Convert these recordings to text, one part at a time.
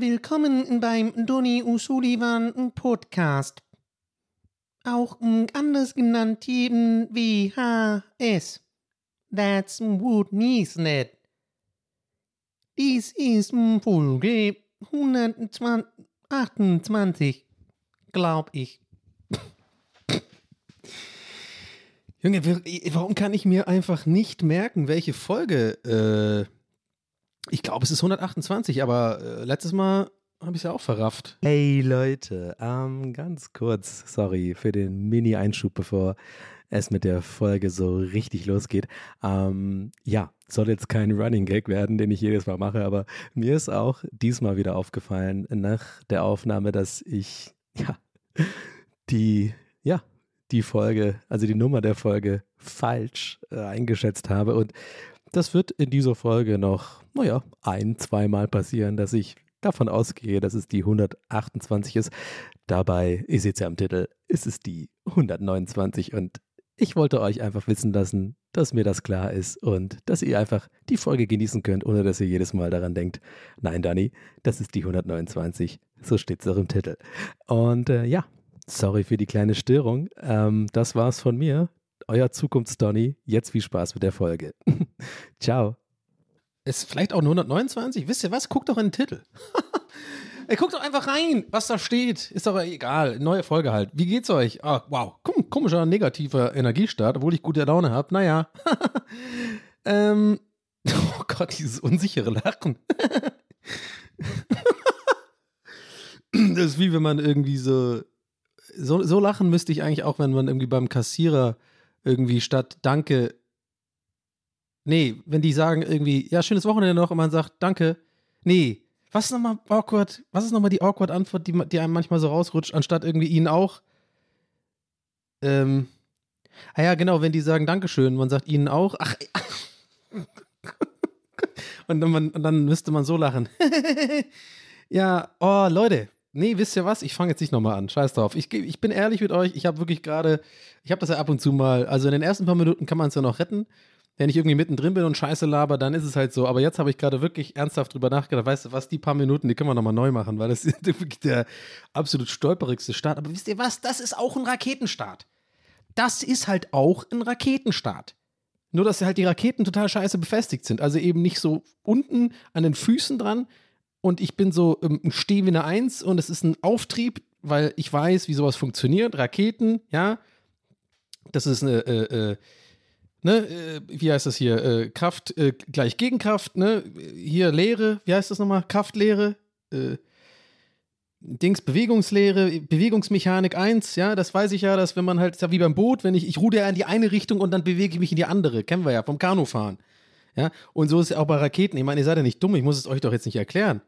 Willkommen beim Donny O'Sullivan Podcast. Auch anders genannt eben WHS. That's what he said. Dies ist Folge 128, glaub ich. Junge, warum kann ich mir einfach nicht merken, welche Folge? Äh, ich glaube, es ist 128, aber äh, letztes Mal habe ich es ja auch verrafft. Hey Leute, ähm, ganz kurz, sorry für den Mini-Einschub, bevor es mit der Folge so richtig losgeht. Ähm, ja, soll jetzt kein Running Gag werden, den ich jedes Mal mache, aber mir ist auch diesmal wieder aufgefallen nach der Aufnahme, dass ich ja die ja die Folge, also die Nummer der Folge falsch äh, eingeschätzt habe und das wird in dieser Folge noch, naja, ein, zweimal passieren, dass ich davon ausgehe, dass es die 128 ist. Dabei, ihr seht es ja am Titel, ist es die 129 und ich wollte euch einfach wissen lassen, dass mir das klar ist und dass ihr einfach die Folge genießen könnt, ohne dass ihr jedes Mal daran denkt, nein, Dani, das ist die 129. So steht es auch im Titel. Und äh, ja, sorry für die kleine Störung. Ähm, das war's von mir. Euer Zukunftsdonny. Jetzt viel Spaß mit der Folge. Ciao. Ist vielleicht auch nur 129? Wisst ihr was? Guckt doch in den Titel. Ey, guckt doch einfach rein, was da steht. Ist doch egal. Neue Folge halt. Wie geht's euch? Ah, wow. Komm, komischer, negativer Energiestart, obwohl ich gute Laune habe. Naja. ähm. Oh Gott, dieses unsichere Lachen. das ist wie wenn man irgendwie so, so. So lachen müsste ich eigentlich auch, wenn man irgendwie beim Kassierer irgendwie statt Danke Nee, wenn die sagen irgendwie, ja, schönes Wochenende noch und man sagt, danke. Nee, was ist nochmal awkward? Was ist nochmal die awkward Antwort, die, die einem manchmal so rausrutscht, anstatt irgendwie ihnen auch? Ähm, ah ja, genau, wenn die sagen Dankeschön, man sagt ihnen auch, ach, und dann, man, und dann müsste man so lachen. ja, oh, Leute, nee, wisst ihr was? Ich fange jetzt nicht nochmal an. Scheiß drauf. Ich, ich bin ehrlich mit euch, ich habe wirklich gerade, ich habe das ja ab und zu mal, also in den ersten paar Minuten kann man es ja noch retten. Wenn ich irgendwie mittendrin bin und Scheiße laber, dann ist es halt so. Aber jetzt habe ich gerade wirklich ernsthaft drüber nachgedacht. Weißt du was, die paar Minuten, die können wir nochmal neu machen, weil das ist wirklich der absolut stolperigste Start. Aber wisst ihr was? Das ist auch ein Raketenstart. Das ist halt auch ein Raketenstart. Nur, dass halt die Raketen total scheiße befestigt sind. Also eben nicht so unten an den Füßen dran. Und ich bin so ähm, ein Steh wie eine Eins und es ist ein Auftrieb, weil ich weiß, wie sowas funktioniert. Raketen, ja. Das ist eine, äh, äh, ne, äh, wie heißt das hier? Äh, Kraft äh, gleich Gegenkraft, ne? Hier Lehre, wie heißt das nochmal? Kraftlehre, äh, Dings, Bewegungslehre, Bewegungsmechanik 1, ja, das weiß ich ja, dass wenn man halt, ja wie beim Boot, wenn ich, ich ruder ja in die eine Richtung und dann bewege ich mich in die andere, kennen wir ja, vom Kanufahren. Ja, und so ist es auch bei Raketen. Ich meine, ihr seid ja nicht dumm, ich muss es euch doch jetzt nicht erklären.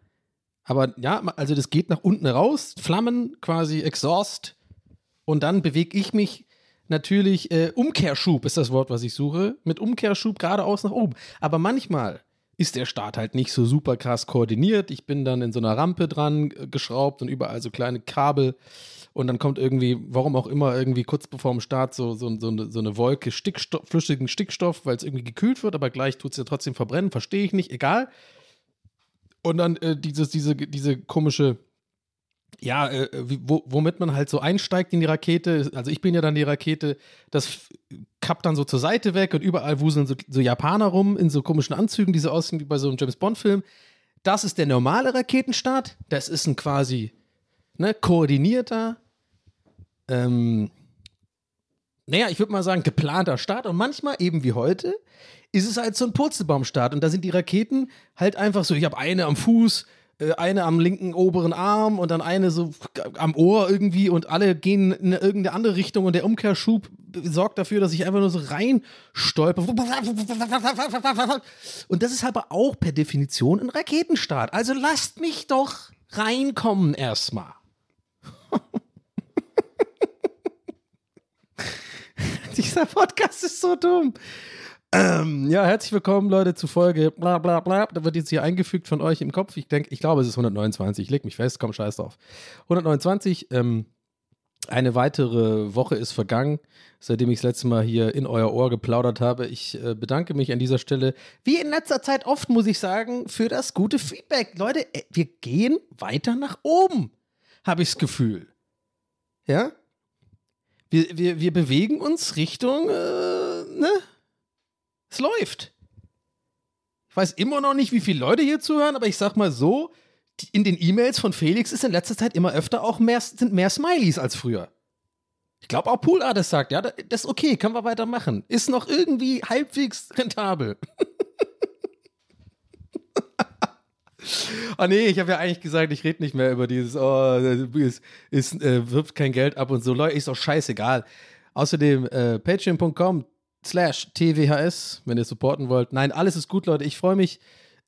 Aber ja, also das geht nach unten raus, Flammen, quasi Exhaust, und dann bewege ich mich natürlich, äh, Umkehrschub ist das Wort, was ich suche, mit Umkehrschub geradeaus nach oben. Aber manchmal ist der Start halt nicht so super krass koordiniert. Ich bin dann in so einer Rampe dran äh, geschraubt und überall so kleine Kabel. Und dann kommt irgendwie, warum auch immer, irgendwie kurz bevor dem Start so, so, so, eine, so eine Wolke Stickstoff, flüssigen Stickstoff, weil es irgendwie gekühlt wird, aber gleich tut es ja trotzdem verbrennen. Verstehe ich nicht, egal. Und dann äh, dieses, diese, diese komische ja, äh, wie, wo, womit man halt so einsteigt in die Rakete. Also ich bin ja dann die Rakete, das kappt dann so zur Seite weg und überall wuseln so, so Japaner rum in so komischen Anzügen, die so aussehen wie bei so einem James Bond-Film. Das ist der normale Raketenstart. Das ist ein quasi ne, koordinierter, ähm, naja, ich würde mal sagen, geplanter Start. Und manchmal, eben wie heute, ist es halt so ein Purzelbaumstart. Und da sind die Raketen halt einfach so, ich habe eine am Fuß, äh, eine am linken oberen Arm und dann eine so am Ohr irgendwie und alle gehen in irgendeine andere Richtung und der Umkehrschub sorgt dafür, dass ich einfach nur so rein stolper. Und das ist aber auch per Definition ein Raketenstart. Also lasst mich doch reinkommen erstmal. Dieser Podcast ist so dumm. Ähm, ja, herzlich willkommen, Leute, zu Folge bla bla bla. Da wird jetzt hier eingefügt von euch im Kopf. Ich denke, ich glaube, es ist 129. Ich leg mich fest, komm, scheiß drauf. 129, ähm, eine weitere Woche ist vergangen, seitdem ich das letzte Mal hier in euer Ohr geplaudert habe. Ich äh, bedanke mich an dieser Stelle, wie in letzter Zeit oft, muss ich sagen, für das gute Feedback. Leute, äh, wir gehen weiter nach oben, habe ich das Gefühl. Ja? Wir, wir, wir bewegen uns Richtung, äh, ne? Es läuft. Ich weiß immer noch nicht, wie viele Leute hier zuhören, aber ich sag mal so, in den E-Mails von Felix ist in letzter Zeit immer öfter auch mehr, sind mehr Smileys als früher. Ich glaube auch Pool Artist sagt, ja, das ist okay, können wir weitermachen. Ist noch irgendwie halbwegs rentabel. Ah oh nee, ich habe ja eigentlich gesagt, ich rede nicht mehr über dieses, oh, es, es äh, wirft kein Geld ab und so. Leute, ist doch scheißegal. Außerdem äh, patreon.com slash TWHS, wenn ihr supporten wollt. Nein, alles ist gut, Leute. Ich freue mich,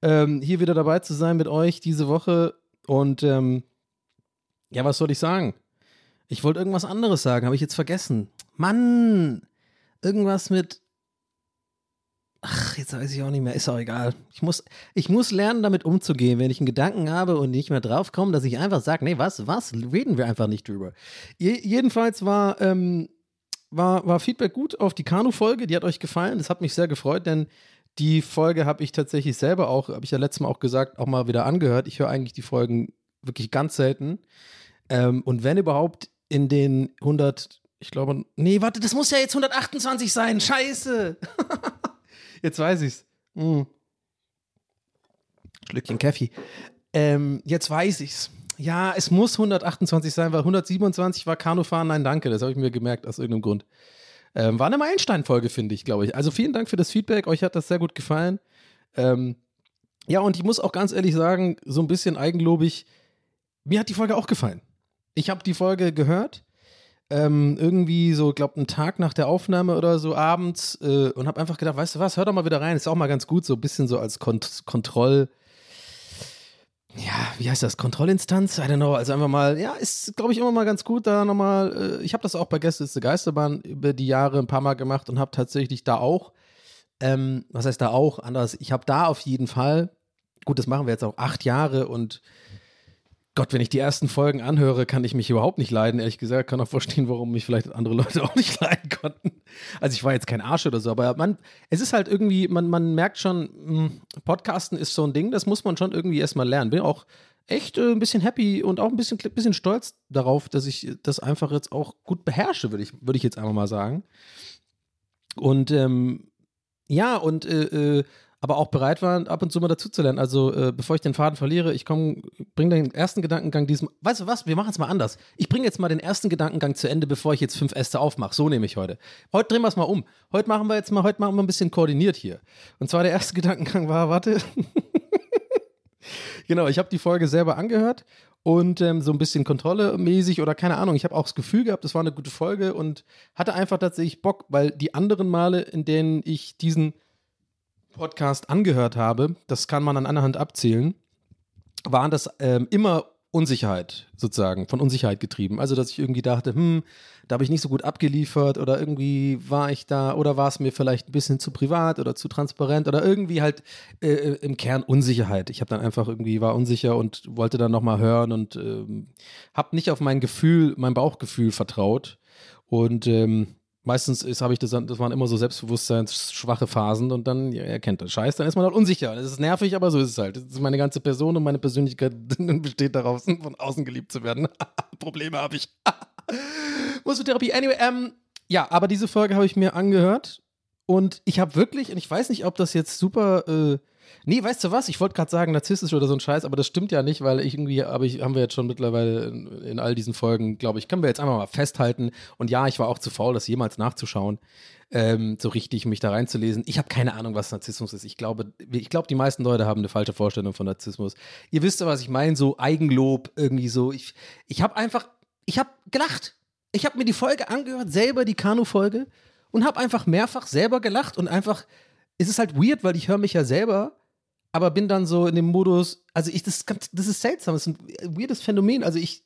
ähm, hier wieder dabei zu sein mit euch diese Woche. Und ähm, ja, was soll ich sagen? Ich wollte irgendwas anderes sagen, habe ich jetzt vergessen. Mann! Irgendwas mit. Ach, jetzt weiß ich auch nicht mehr. Ist auch egal. Ich muss, ich muss lernen, damit umzugehen, wenn ich einen Gedanken habe und nicht mehr draufkomme, dass ich einfach sage, nee, was, was, reden wir einfach nicht drüber. Je, jedenfalls war ähm, war, war Feedback gut auf die Kanu-Folge. Die hat euch gefallen. Das hat mich sehr gefreut, denn die Folge habe ich tatsächlich selber auch, habe ich ja letztes Mal auch gesagt, auch mal wieder angehört. Ich höre eigentlich die Folgen wirklich ganz selten. Ähm, und wenn überhaupt in den 100, ich glaube, nee, warte, das muss ja jetzt 128 sein. Scheiße. jetzt weiß ich's. Mm. Schlückchen Kaffee. Ähm, jetzt weiß ich's. Ja, es muss 128 sein, weil 127 war Kanufahren. Nein, danke. Das habe ich mir gemerkt aus irgendeinem Grund. Ähm, war eine Meilenstein-Folge, finde ich, glaube ich. Also vielen Dank für das Feedback. Euch hat das sehr gut gefallen. Ähm, ja, und ich muss auch ganz ehrlich sagen, so ein bisschen eigenlobig, mir hat die Folge auch gefallen. Ich habe die Folge gehört, ähm, irgendwie so, glaube einen Tag nach der Aufnahme oder so abends äh, und habe einfach gedacht, weißt du was, hör doch mal wieder rein. Ist auch mal ganz gut, so ein bisschen so als Kont Kontroll- ja, wie heißt das, Kontrollinstanz? I don't know. Also einfach mal, ja, ist, glaube ich, immer mal ganz gut, da nochmal, äh, ich habe das auch bei Gäste ist Geisterbahn über die Jahre ein paar Mal gemacht und habe tatsächlich da auch, ähm, was heißt da auch, anders, ich habe da auf jeden Fall, gut, das machen wir jetzt auch acht Jahre und Gott, wenn ich die ersten Folgen anhöre, kann ich mich überhaupt nicht leiden. Ehrlich gesagt, kann auch verstehen, warum mich vielleicht andere Leute auch nicht leiden konnten. Also ich war jetzt kein Arsch oder so, aber man, es ist halt irgendwie, man, man merkt schon, hm, Podcasten ist so ein Ding, das muss man schon irgendwie erstmal lernen. Bin auch echt äh, ein bisschen happy und auch ein bisschen, bisschen stolz darauf, dass ich das einfach jetzt auch gut beherrsche, würde ich, würd ich jetzt einfach mal sagen. Und ähm, ja, und äh, äh aber auch bereit waren, ab und zu mal dazuzulernen. Also, äh, bevor ich den Faden verliere, ich komme, bringe den ersten Gedankengang diesem. Weißt du was? Wir machen es mal anders. Ich bringe jetzt mal den ersten Gedankengang zu Ende, bevor ich jetzt fünf Äste aufmache. So nehme ich heute. Heute drehen wir es mal um. Heute machen wir jetzt mal, heute machen wir ein bisschen koordiniert hier. Und zwar der erste Gedankengang war, warte. genau, ich habe die Folge selber angehört und ähm, so ein bisschen kontrollemäßig oder keine Ahnung. Ich habe auch das Gefühl gehabt, es war eine gute Folge und hatte einfach tatsächlich Bock, weil die anderen Male, in denen ich diesen Podcast angehört habe, das kann man an einer Hand abzählen, waren das ähm, immer Unsicherheit sozusagen, von Unsicherheit getrieben. Also, dass ich irgendwie dachte, hm, da habe ich nicht so gut abgeliefert oder irgendwie war ich da oder war es mir vielleicht ein bisschen zu privat oder zu transparent oder irgendwie halt äh, äh im Kern Unsicherheit. Ich habe dann einfach irgendwie war unsicher und wollte dann nochmal hören und ähm, habe nicht auf mein Gefühl, mein Bauchgefühl vertraut und ähm, Meistens habe ich das, das waren immer so selbstbewusstseinsschwache Phasen und dann, ja, ihr kennt das Scheiß, dann ist man halt unsicher. Das ist nervig, aber so ist es halt. Das ist meine ganze Person und meine Persönlichkeit besteht daraus, von außen geliebt zu werden. Probleme habe ich. Muskeltherapie. Anyway, ähm, ja, aber diese Folge habe ich mir angehört und ich habe wirklich, und ich weiß nicht, ob das jetzt super äh, Nee, weißt du was? Ich wollte gerade sagen, narzisstisch oder so ein Scheiß, aber das stimmt ja nicht, weil ich irgendwie, aber ich, haben wir jetzt schon mittlerweile in, in all diesen Folgen, glaube ich, können wir jetzt einfach mal festhalten. Und ja, ich war auch zu faul, das jemals nachzuschauen, ähm, so richtig mich da reinzulesen. Ich habe keine Ahnung, was Narzissmus ist. Ich glaube, ich glaube, die meisten Leute haben eine falsche Vorstellung von Narzissmus. Ihr wisst ja, was ich meine, so Eigenlob, irgendwie so. Ich, ich habe einfach, ich habe gelacht. Ich habe mir die Folge angehört, selber die Kanu-Folge und habe einfach mehrfach selber gelacht und einfach, es ist halt weird, weil ich höre mich ja selber aber bin dann so in dem Modus, also ich, das, das ist seltsam, das ist ein weirdes Phänomen. Also ich,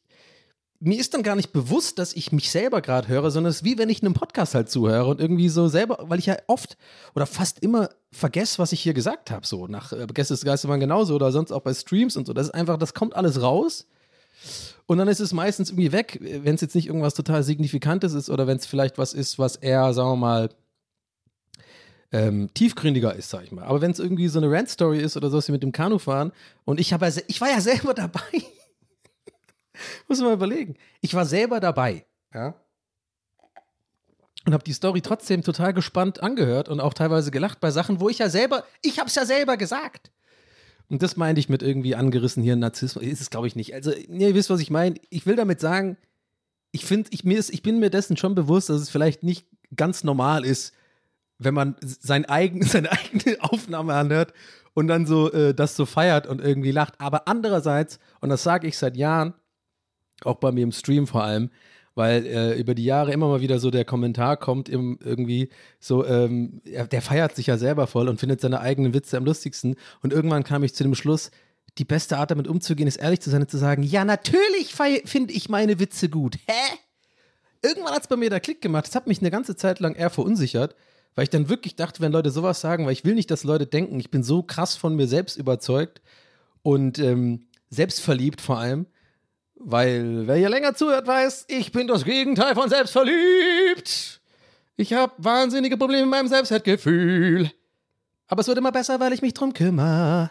mir ist dann gar nicht bewusst, dass ich mich selber gerade höre, sondern es ist wie wenn ich einem Podcast halt zuhöre und irgendwie so selber, weil ich ja oft oder fast immer vergesse, was ich hier gesagt habe. So nach äh, Gäste des Geistermann genauso oder sonst auch bei Streams und so. Das ist einfach, das kommt alles raus. Und dann ist es meistens irgendwie weg, wenn es jetzt nicht irgendwas total Signifikantes ist oder wenn es vielleicht was ist, was eher, sagen wir mal, ähm, tiefgründiger ist, sag ich mal. Aber wenn es irgendwie so eine Rant-Story ist oder so, was wir mit dem Kanu fahren und ich ja, ich war ja selber dabei. Muss man mal überlegen. Ich war selber dabei, ja. Und habe die Story trotzdem total gespannt angehört und auch teilweise gelacht bei Sachen, wo ich ja selber, ich habe es ja selber gesagt. Und das meinte ich mit irgendwie angerissen hier Narzissmus. Ist es, glaube ich, nicht. Also, ihr wisst, was ich meine. Ich will damit sagen, ich finde, ich, ich bin mir dessen schon bewusst, dass es vielleicht nicht ganz normal ist, wenn man sein eigen, seine eigene Aufnahme anhört und dann so äh, das so feiert und irgendwie lacht. Aber andererseits, und das sage ich seit Jahren, auch bei mir im Stream vor allem, weil äh, über die Jahre immer mal wieder so der Kommentar kommt, im, irgendwie so, ähm, der feiert sich ja selber voll und findet seine eigenen Witze am lustigsten. Und irgendwann kam ich zu dem Schluss, die beste Art damit umzugehen, ist ehrlich zu sein und zu sagen, ja, natürlich finde ich meine Witze gut. Hä? Irgendwann hat es bei mir da Klick gemacht. Das hat mich eine ganze Zeit lang eher verunsichert weil ich dann wirklich dachte, wenn Leute sowas sagen, weil ich will nicht, dass Leute denken, ich bin so krass von mir selbst überzeugt und ähm, selbstverliebt vor allem, weil wer hier länger zuhört, weiß, ich bin das Gegenteil von selbstverliebt. Ich habe wahnsinnige Probleme mit meinem Selbstwertgefühl. Aber es wird immer besser, weil ich mich drum kümmere.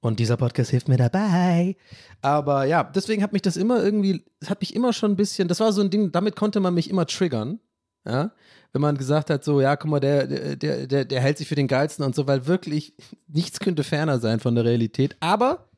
Und dieser Podcast hilft mir dabei. Aber ja, deswegen hat mich das immer irgendwie, hat mich immer schon ein bisschen, das war so ein Ding, damit konnte man mich immer triggern. Ja, wenn man gesagt hat, so, ja, guck mal, der, der, der, der hält sich für den Geilsten und so, weil wirklich nichts könnte ferner sein von der Realität. Aber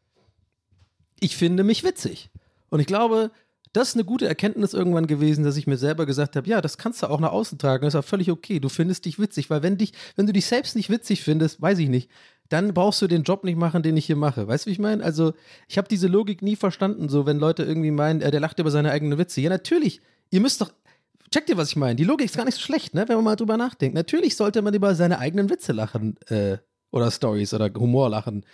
ich finde mich witzig. Und ich glaube, das ist eine gute Erkenntnis irgendwann gewesen, dass ich mir selber gesagt habe, ja, das kannst du auch nach außen tragen, das ist auch völlig okay. Du findest dich witzig, weil wenn dich, wenn du dich selbst nicht witzig findest, weiß ich nicht, dann brauchst du den Job nicht machen, den ich hier mache. Weißt du, wie ich meine? Also, ich habe diese Logik nie verstanden, so wenn Leute irgendwie meinen, äh, der lacht über seine eigenen Witze. Ja, natürlich. Ihr müsst doch, Checkt ihr, was ich meine? Die Logik ist gar nicht so schlecht, ne? wenn man mal drüber nachdenkt. Natürlich sollte man über seine eigenen Witze lachen äh, oder Stories oder Humor lachen.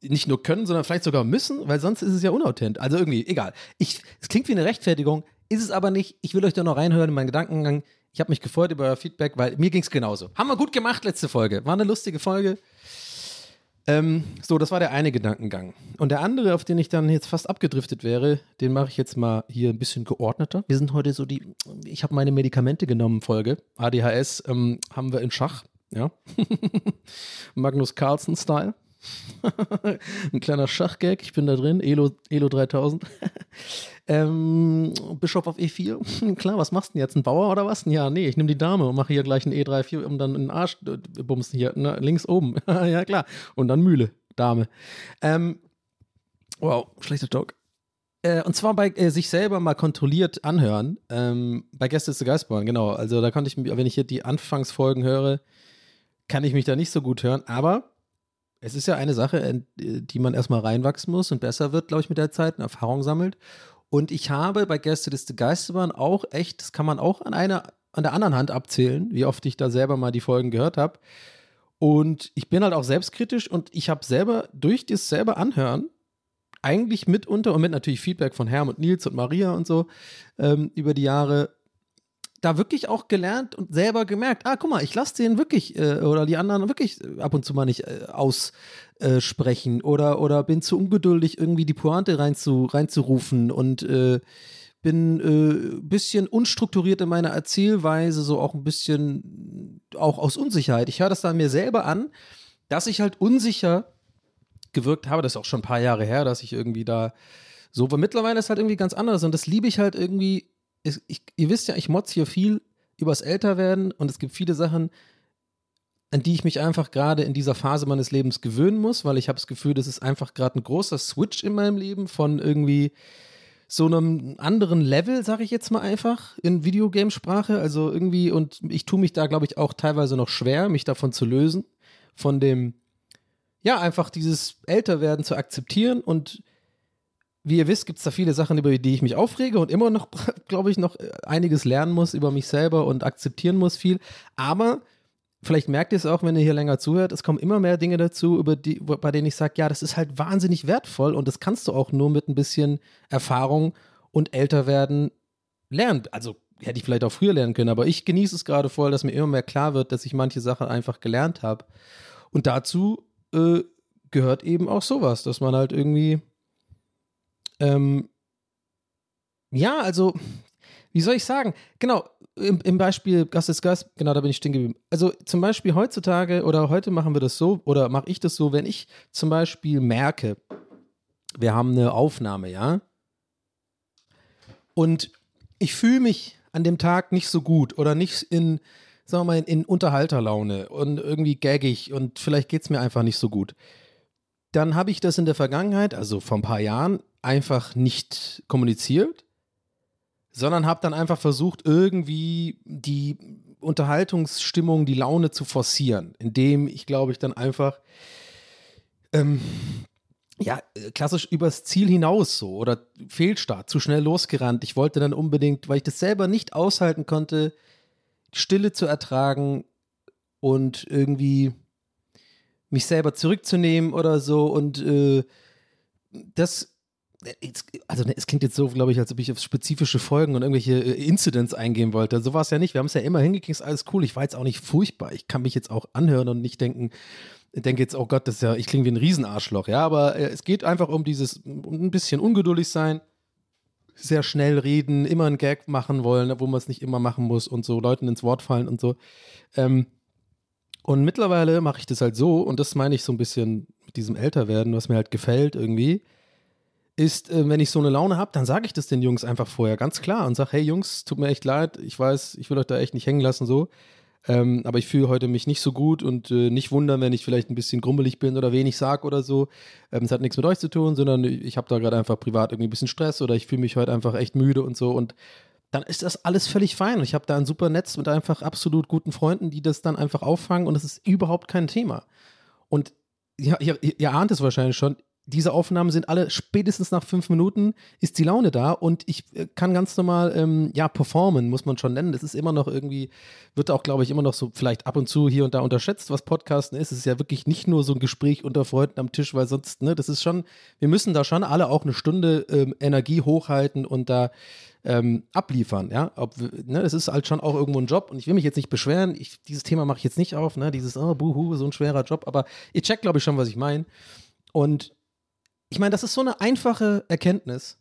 Nicht nur können, sondern vielleicht sogar müssen, weil sonst ist es ja unauthentisch. Also irgendwie, egal. Es klingt wie eine Rechtfertigung, ist es aber nicht. Ich will euch da noch reinhören in meinen Gedankengang. Ich habe mich gefreut über euer Feedback, weil mir ging es genauso. Haben wir gut gemacht, letzte Folge. War eine lustige Folge. Ähm, so, das war der eine Gedankengang. Und der andere, auf den ich dann jetzt fast abgedriftet wäre, den mache ich jetzt mal hier ein bisschen geordneter. Wir sind heute so die, ich habe meine Medikamente genommen, Folge. ADHS ähm, haben wir in Schach, ja. Magnus Carlsen-Style. ein kleiner Schachgag, ich bin da drin, Elo, Elo 3000. ähm, Bischof auf E4, klar, was machst du denn jetzt? Ein Bauer oder was? Ja, nee, ich nehme die Dame und mache hier gleich ein E3-4, um dann einen Arsch äh, bumsen hier, ne, links oben. ja, klar. Und dann Mühle, Dame. Ähm, wow, schlechter Joke. Äh, und zwar bei äh, sich selber mal kontrolliert anhören. Ähm, bei Gäste ist der Geistbahn, genau. Also da konnte ich, wenn ich hier die Anfangsfolgen höre, kann ich mich da nicht so gut hören. Aber es ist ja eine Sache, äh, die man erstmal reinwachsen muss und besser wird, glaube ich, mit der Zeit und Erfahrung sammelt. Und ich habe bei Gästeliste Geisterbahn auch echt, das kann man auch an einer, an der anderen Hand abzählen, wie oft ich da selber mal die Folgen gehört habe. Und ich bin halt auch selbstkritisch und ich habe selber durch das selber anhören eigentlich mitunter und mit natürlich Feedback von Herm und Nils und Maria und so ähm, über die Jahre da wirklich auch gelernt und selber gemerkt, ah, guck mal, ich lasse den wirklich äh, oder die anderen wirklich ab und zu mal nicht äh, aussprechen oder, oder bin zu ungeduldig, irgendwie die Pointe rein zu, reinzurufen und äh, bin ein äh, bisschen unstrukturiert in meiner Erzählweise, so auch ein bisschen auch aus Unsicherheit. Ich höre das dann mir selber an, dass ich halt unsicher gewirkt habe. Das ist auch schon ein paar Jahre her, dass ich irgendwie da so, aber mittlerweile ist halt irgendwie ganz anders und das liebe ich halt irgendwie. Ich, ich, ihr wisst ja, ich motz hier viel übers Älterwerden und es gibt viele Sachen, an die ich mich einfach gerade in dieser Phase meines Lebens gewöhnen muss, weil ich habe das Gefühl, das ist einfach gerade ein großer Switch in meinem Leben von irgendwie so einem anderen Level, sage ich jetzt mal einfach, in Videogamesprache. Also irgendwie, und ich tue mich da, glaube ich, auch teilweise noch schwer, mich davon zu lösen, von dem, ja, einfach dieses Älterwerden zu akzeptieren. Und wie ihr wisst, gibt es da viele Sachen, über die ich mich aufrege und immer noch, glaube ich, noch einiges lernen muss über mich selber und akzeptieren muss viel. Aber vielleicht merkt ihr es auch, wenn ihr hier länger zuhört, es kommen immer mehr Dinge dazu, über die, bei denen ich sage, ja, das ist halt wahnsinnig wertvoll und das kannst du auch nur mit ein bisschen Erfahrung und älter werden lernen. Also hätte ich vielleicht auch früher lernen können, aber ich genieße es gerade voll, dass mir immer mehr klar wird, dass ich manche Sachen einfach gelernt habe. Und dazu äh, gehört eben auch sowas, dass man halt irgendwie ähm, ja, also wie soll ich sagen? Genau, im, im Beispiel Gast ist Gast, genau, da bin ich stehen geblieben. Also zum Beispiel heutzutage oder heute machen wir das so oder mache ich das so, wenn ich zum Beispiel merke, wir haben eine Aufnahme, ja, und ich fühle mich an dem Tag nicht so gut oder nicht in, sagen wir mal, in, in Unterhalterlaune und irgendwie gaggig und vielleicht geht es mir einfach nicht so gut. Dann habe ich das in der Vergangenheit, also vor ein paar Jahren, einfach nicht kommuniziert sondern habe dann einfach versucht, irgendwie die Unterhaltungsstimmung, die Laune zu forcieren, indem ich, glaube ich, dann einfach ähm, ja, klassisch übers Ziel hinaus so oder Fehlstart, zu schnell losgerannt. Ich wollte dann unbedingt, weil ich das selber nicht aushalten konnte, Stille zu ertragen und irgendwie mich selber zurückzunehmen oder so und äh, das also ne, es klingt jetzt so, glaube ich, als ob ich auf spezifische Folgen und irgendwelche äh, Incidents eingehen wollte. So war es ja nicht. Wir haben es ja immer hingekriegt, alles cool. Ich war jetzt auch nicht furchtbar. Ich kann mich jetzt auch anhören und nicht denken, denke jetzt, oh Gott, das ist ja, ich klinge wie ein Riesenarschloch. Ja, aber äh, es geht einfach um dieses, ein bisschen ungeduldig sein, sehr schnell reden, immer einen Gag machen wollen, wo man es nicht immer machen muss und so Leuten ins Wort fallen und so. Ähm, und mittlerweile mache ich das halt so, und das meine ich so ein bisschen mit diesem Älterwerden, was mir halt gefällt irgendwie ist, äh, wenn ich so eine Laune habe, dann sage ich das den Jungs einfach vorher ganz klar und sage, hey Jungs, tut mir echt leid, ich weiß, ich will euch da echt nicht hängen lassen so, ähm, aber ich fühle heute mich nicht so gut und äh, nicht wundern, wenn ich vielleicht ein bisschen grummelig bin oder wenig sage oder so. Ähm, es hat nichts mit euch zu tun, sondern ich habe da gerade einfach privat irgendwie ein bisschen Stress oder ich fühle mich heute einfach echt müde und so und dann ist das alles völlig fein. Und ich habe da ein super Netz mit einfach absolut guten Freunden, die das dann einfach auffangen und es ist überhaupt kein Thema. Und ja, ihr, ihr ahnt es wahrscheinlich schon, diese Aufnahmen sind alle spätestens nach fünf Minuten ist die Laune da und ich äh, kann ganz normal, ähm, ja, performen, muss man schon nennen. Das ist immer noch irgendwie, wird auch, glaube ich, immer noch so vielleicht ab und zu hier und da unterschätzt, was Podcasten ist. Es ist ja wirklich nicht nur so ein Gespräch unter Freunden am Tisch, weil sonst, ne, das ist schon, wir müssen da schon alle auch eine Stunde ähm, Energie hochhalten und da ähm, abliefern, ja. Ob, ne, das ist halt schon auch irgendwo ein Job und ich will mich jetzt nicht beschweren. Ich, dieses Thema mache ich jetzt nicht auf, ne, dieses, oh, buhu, so ein schwerer Job, aber ihr checkt, glaube ich, schon, was ich meine. Und ich meine, das ist so eine einfache Erkenntnis.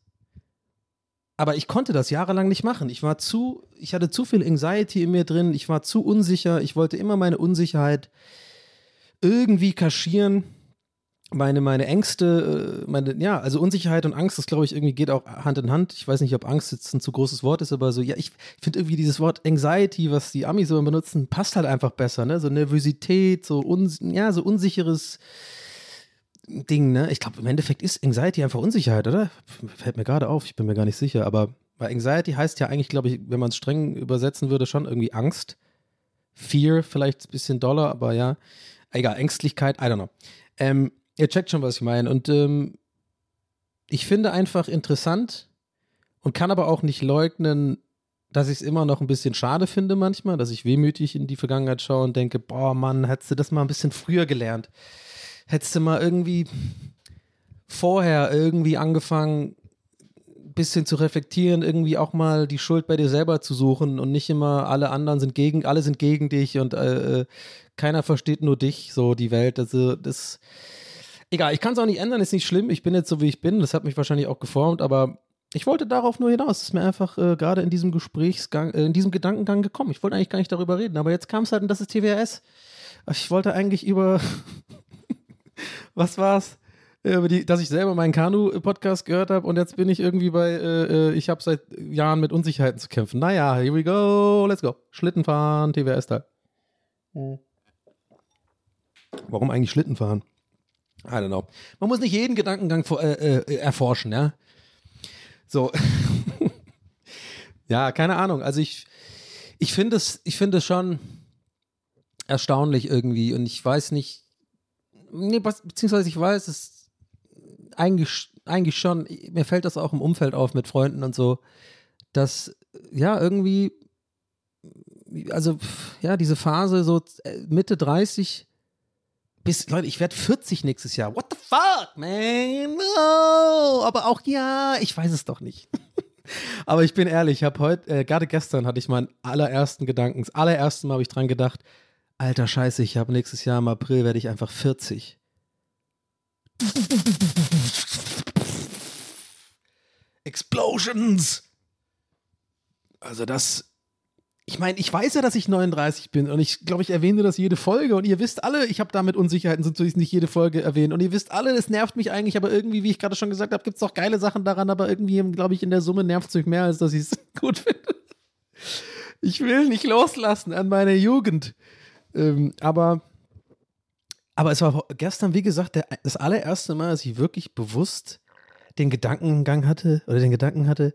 Aber ich konnte das jahrelang nicht machen. Ich war zu, ich hatte zu viel Anxiety in mir drin, ich war zu unsicher, ich wollte immer meine Unsicherheit irgendwie kaschieren. Meine, meine Ängste, äh, meine, ja, also Unsicherheit und Angst, das glaube ich irgendwie geht auch Hand in Hand. Ich weiß nicht, ob Angst jetzt ein zu großes Wort ist, aber so, ja, ich finde irgendwie dieses Wort Anxiety, was die Amis so benutzen, passt halt einfach besser, ne? So Nervosität, so, un, ja, so unsicheres, Ding, ne? Ich glaube, im Endeffekt ist Anxiety einfach Unsicherheit, oder? Fällt mir gerade auf, ich bin mir gar nicht sicher. Aber weil Anxiety heißt ja eigentlich, glaube ich, wenn man es streng übersetzen würde, schon irgendwie Angst. Fear vielleicht ein bisschen doller, aber ja. Egal, Ängstlichkeit, I don't know. Ähm, ihr checkt schon, was ich meine. Und ähm, ich finde einfach interessant und kann aber auch nicht leugnen, dass ich es immer noch ein bisschen schade finde manchmal, dass ich wehmütig in die Vergangenheit schaue und denke, boah Mann, hättest du das mal ein bisschen früher gelernt hättest du mal irgendwie vorher irgendwie angefangen, ein bisschen zu reflektieren, irgendwie auch mal die Schuld bei dir selber zu suchen und nicht immer alle anderen sind gegen, alle sind gegen dich und äh, äh keiner versteht nur dich, so die Welt. Also das, egal, ich kann es auch nicht ändern, ist nicht schlimm. Ich bin jetzt so, wie ich bin. Das hat mich wahrscheinlich auch geformt, aber ich wollte darauf nur hinaus. Es ist mir einfach äh, gerade in diesem Gesprächsgang, äh, in diesem Gedankengang gekommen. Ich wollte eigentlich gar nicht darüber reden, aber jetzt kam es halt und das ist TWS. Ich wollte eigentlich über, was war's? Über die, dass ich selber meinen Kanu-Podcast gehört habe und jetzt bin ich irgendwie bei, äh, äh ich habe seit Jahren mit Unsicherheiten zu kämpfen. Naja, here we go, let's go. Schlittenfahren, TWS-Teil. Hm. Warum eigentlich Schlitten fahren? I don't know. Man muss nicht jeden Gedankengang vor, äh, äh, erforschen, ja. So. ja, keine Ahnung. Also ich, ich finde es, ich finde es schon erstaunlich irgendwie und ich weiß nicht, nee, beziehungsweise ich weiß es eigentlich, eigentlich schon, mir fällt das auch im Umfeld auf mit Freunden und so, dass ja irgendwie, also ja, diese Phase so äh, Mitte 30 bis, Leute, ich werde 40 nächstes Jahr. What the fuck, man? No. Aber auch ja, ich weiß es doch nicht. Aber ich bin ehrlich, ich habe heute, äh, gerade gestern hatte ich meinen allerersten Gedanken, das allererste Mal habe ich dran gedacht, alter Scheiße, ich habe nächstes Jahr im April werde ich einfach 40. Explosions! Also das, ich meine, ich weiß ja, dass ich 39 bin und ich glaube, ich erwähne das jede Folge und ihr wisst alle, ich habe damit Unsicherheiten, sonst würde ich nicht jede Folge erwähnen und ihr wisst alle, es nervt mich eigentlich, aber irgendwie, wie ich gerade schon gesagt habe, gibt es auch geile Sachen daran, aber irgendwie, glaube ich, in der Summe nervt es mich mehr, als dass ich es gut finde. Ich will nicht loslassen an meiner Jugend. Ähm, aber, aber es war gestern, wie gesagt, der, das allererste Mal, dass ich wirklich bewusst den Gedankengang hatte oder den Gedanken hatte,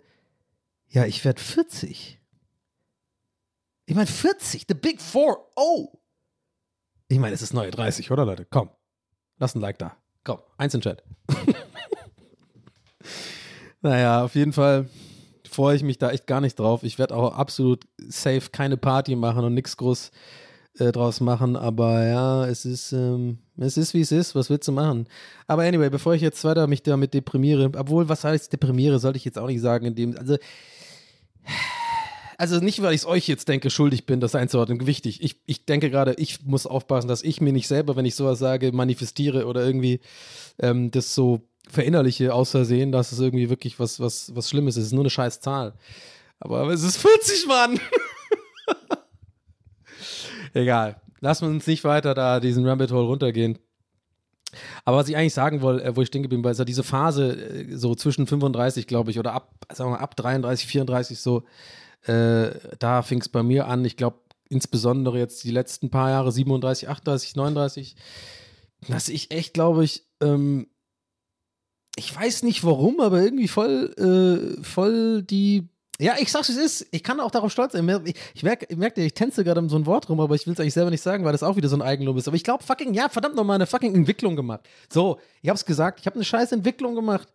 ja, ich werde 40. Ich meine, 40, the big four, oh. Ich meine, es ist neue 30, oder Leute? Komm, lass ein Like da. Komm, eins in Chat. naja, auf jeden Fall freue ich mich da echt gar nicht drauf. Ich werde auch absolut safe keine Party machen und nichts groß äh, draus machen. Aber ja, es ist, ähm, es ist wie es ist. Was willst du machen? Aber anyway, bevor ich jetzt weiter mich damit deprimiere, obwohl, was heißt deprimiere, sollte ich jetzt auch nicht sagen, in dem, also also nicht, weil ich es euch jetzt denke, schuldig bin, das einzuordnen. Wichtig. Ich, ich denke gerade, ich muss aufpassen, dass ich mir nicht selber, wenn ich sowas sage, manifestiere oder irgendwie ähm, das so verinnerliche aus Versehen, dass es irgendwie wirklich was, was, was Schlimmes ist. Es ist nur eine scheiß Zahl. Aber es ist 40, Mann! Egal. Lassen wir uns nicht weiter da diesen Rabbit Hole runtergehen. Aber was ich eigentlich sagen wollte, äh, wo ich stehen geblieben bin, ist ja diese Phase äh, so zwischen 35, glaube ich, oder ab, sagen wir mal, ab 33, 34 so, äh, da fing es bei mir an. Ich glaube, insbesondere jetzt die letzten paar Jahre, 37, 38, 39, dass ich echt, glaube ich, ähm, ich weiß nicht warum, aber irgendwie voll, äh, voll die ja, ich sag's, es ist. Ich kann auch darauf stolz sein. Ich, ich merke, ich, merk, ich tänze gerade um so ein Wort rum, aber ich will es eigentlich selber nicht sagen, weil das auch wieder so ein Eigenlob ist. Aber ich glaube, fucking, ja, verdammt nochmal eine fucking Entwicklung gemacht. So, ich hab's gesagt, ich habe eine scheiß Entwicklung gemacht.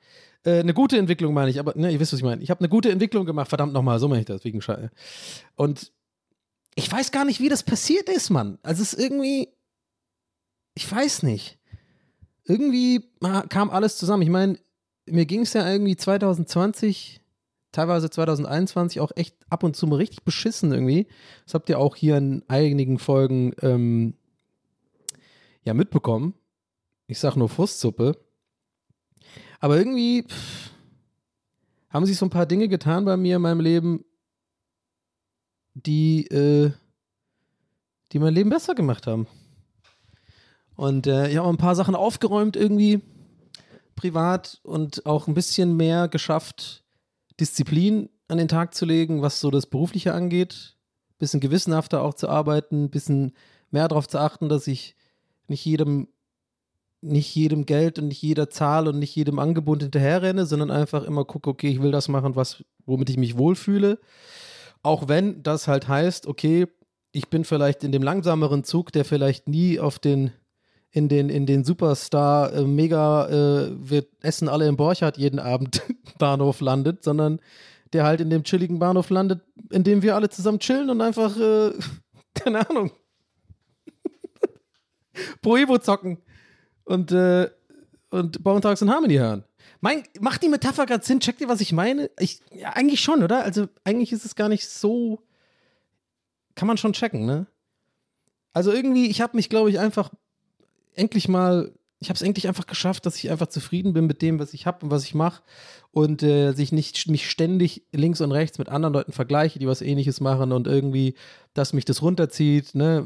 Äh, eine gute Entwicklung meine ich, aber ne, ihr wisst, was ich meine. Ich habe eine gute Entwicklung gemacht, verdammt nochmal, so meine ich das, wegen Scheiße. Und ich weiß gar nicht, wie das passiert ist, Mann. Also es ist irgendwie, ich weiß nicht. Irgendwie kam alles zusammen. Ich meine, mir ging es ja irgendwie 2020, teilweise 2021 auch echt ab und zu mal richtig beschissen irgendwie. Das habt ihr auch hier in einigen Folgen ähm, ja mitbekommen. Ich sag nur Frustsuppe. Aber irgendwie pff, haben sich so ein paar Dinge getan bei mir in meinem Leben, die, äh, die mein Leben besser gemacht haben. Und äh, ich habe ein paar Sachen aufgeräumt irgendwie, privat und auch ein bisschen mehr geschafft, Disziplin an den Tag zu legen, was so das Berufliche angeht. Bisschen gewissenhafter auch zu arbeiten, bisschen mehr darauf zu achten, dass ich nicht jedem nicht jedem Geld und nicht jeder Zahl und nicht jedem Angebot hinterherrenne, sondern einfach immer gucke, okay, ich will das machen, was, womit ich mich wohlfühle. Auch wenn das halt heißt, okay, ich bin vielleicht in dem langsameren Zug, der vielleicht nie auf den in den, in den Superstar äh, mega äh, wir essen alle im Borchardt jeden Abend Bahnhof landet, sondern der halt in dem chilligen Bahnhof landet, in dem wir alle zusammen chillen und einfach, äh, keine Ahnung, Pro Evo zocken und, äh, und Talks in Harmony hören. Mein, macht die Metapher gerade Sinn? Checkt ihr, was ich meine? Ich, ja, eigentlich schon, oder? Also, eigentlich ist es gar nicht so. Kann man schon checken, ne? Also, irgendwie, ich habe mich, glaube ich, einfach endlich mal. Ich habe es endlich einfach geschafft, dass ich einfach zufrieden bin mit dem, was ich habe und was ich mache und äh, sich nicht mich ständig links und rechts mit anderen Leuten vergleiche, die was ähnliches machen und irgendwie, dass mich das runterzieht, ne,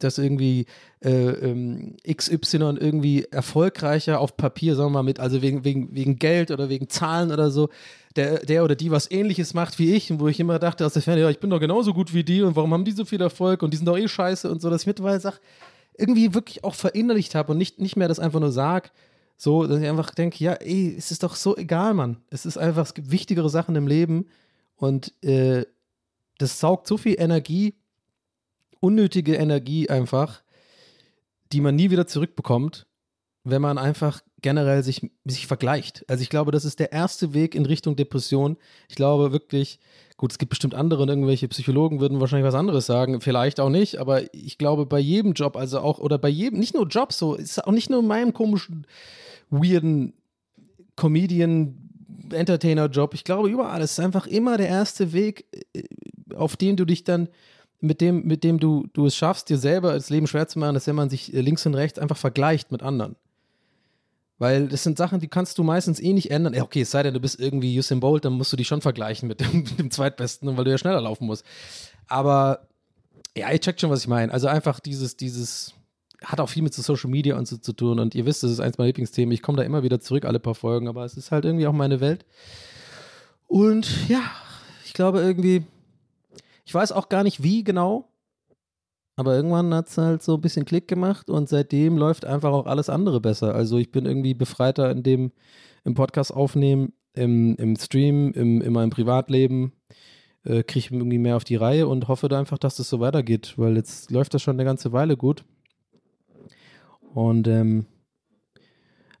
dass irgendwie äh, ähm, XY irgendwie erfolgreicher auf Papier, sagen wir mal, mit, also wegen, wegen, wegen Geld oder wegen Zahlen oder so, der, der oder die was ähnliches macht wie ich und wo ich immer dachte aus der Ferne, ja, ich bin doch genauso gut wie die und warum haben die so viel Erfolg und die sind doch eh scheiße und so, dass ich mittlerweile sage, irgendwie wirklich auch verinnerlicht habe und nicht, nicht mehr das einfach nur sage, so, dass ich einfach denke, ja, ey, es ist doch so egal, Mann. Es ist einfach, es gibt wichtigere Sachen im Leben und äh, das saugt so viel Energie, unnötige Energie einfach, die man nie wieder zurückbekommt, wenn man einfach generell sich, sich vergleicht. Also ich glaube, das ist der erste Weg in Richtung Depression. Ich glaube wirklich, gut, es gibt bestimmt andere und irgendwelche Psychologen würden wahrscheinlich was anderes sagen, vielleicht auch nicht, aber ich glaube, bei jedem Job, also auch, oder bei jedem, nicht nur Job, so, ist auch nicht nur in meinem komischen, weirden Comedian, Entertainer-Job. Ich glaube, überall ist es einfach immer der erste Weg, äh, auf den du dich dann mit dem, mit dem du, du es schaffst, dir selber das Leben schwer zu machen, dass wenn man sich äh, links und rechts einfach vergleicht mit anderen. Weil das sind Sachen, die kannst du meistens eh nicht ändern. Okay, es sei denn, du bist irgendwie Usain Bolt, dann musst du dich schon vergleichen mit dem, mit dem Zweitbesten, weil du ja schneller laufen musst. Aber ja, ich check schon, was ich meine. Also einfach dieses, dieses, hat auch viel mit so Social Media und so zu tun. Und ihr wisst, das ist eins meiner Lieblingsthemen. Ich komme da immer wieder zurück, alle paar Folgen, aber es ist halt irgendwie auch meine Welt. Und ja, ich glaube irgendwie, ich weiß auch gar nicht wie genau, aber irgendwann hat es halt so ein bisschen Klick gemacht und seitdem läuft einfach auch alles andere besser. Also ich bin irgendwie befreiter in dem, im Podcast aufnehmen, im, im Stream, im, in meinem Privatleben, äh, kriege ich irgendwie mehr auf die Reihe und hoffe da einfach, dass das so weitergeht, weil jetzt läuft das schon eine ganze Weile gut. Und ähm,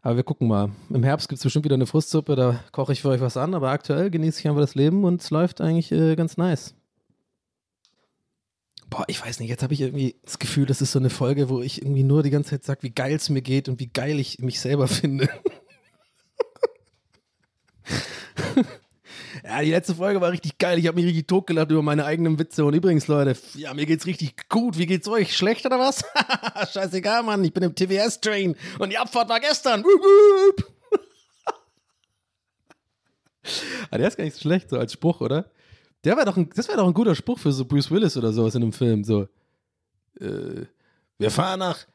aber wir gucken mal. Im Herbst gibt es bestimmt wieder eine Frustsuppe, da koche ich für euch was an, aber aktuell genieße ich einfach das Leben und es läuft eigentlich äh, ganz nice. Boah, ich weiß nicht, jetzt habe ich irgendwie das Gefühl, das ist so eine Folge, wo ich irgendwie nur die ganze Zeit sage, wie geil es mir geht und wie geil ich mich selber finde. ja, die letzte Folge war richtig geil. Ich habe mich richtig totgelacht über meine eigenen Witze. Und übrigens, Leute, ja, mir geht's richtig gut. Wie geht's euch? Schlecht oder was? Scheißegal, Mann. Ich bin im TWS-Train und die Abfahrt war gestern. Wup. ah, der ist gar nicht so schlecht, so als Spruch, oder? Der wär doch ein, das wäre doch ein guter Spruch für so Bruce Willis oder sowas in einem Film. So, äh, wir fahren nach,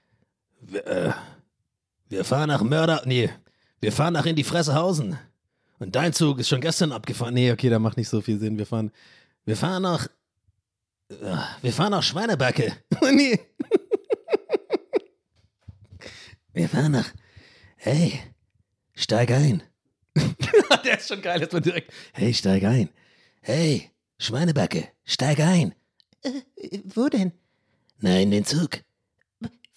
wir, äh, wir fahren nach Mörder, nee, wir fahren nach in die Fressehausen. Und dein Zug ist schon gestern abgefahren. Nee, okay, da macht nicht so viel Sinn. Wir fahren, wir fahren nach, äh, wir fahren nach Schweinebacke. nee. wir fahren nach, hey, steig ein. Der ist schon geil, dass man direkt, hey, steig ein. Hey, Schweinebacke, steig ein. Äh, wo denn? Na, in den Zug.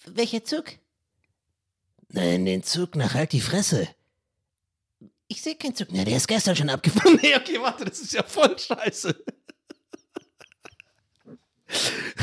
Welcher Zug? Na, in den Zug nach halt die Fresse. Ich sehe keinen Zug. Na, der ist gestern schon abgefahren. Nee, okay, warte, das ist ja voll scheiße.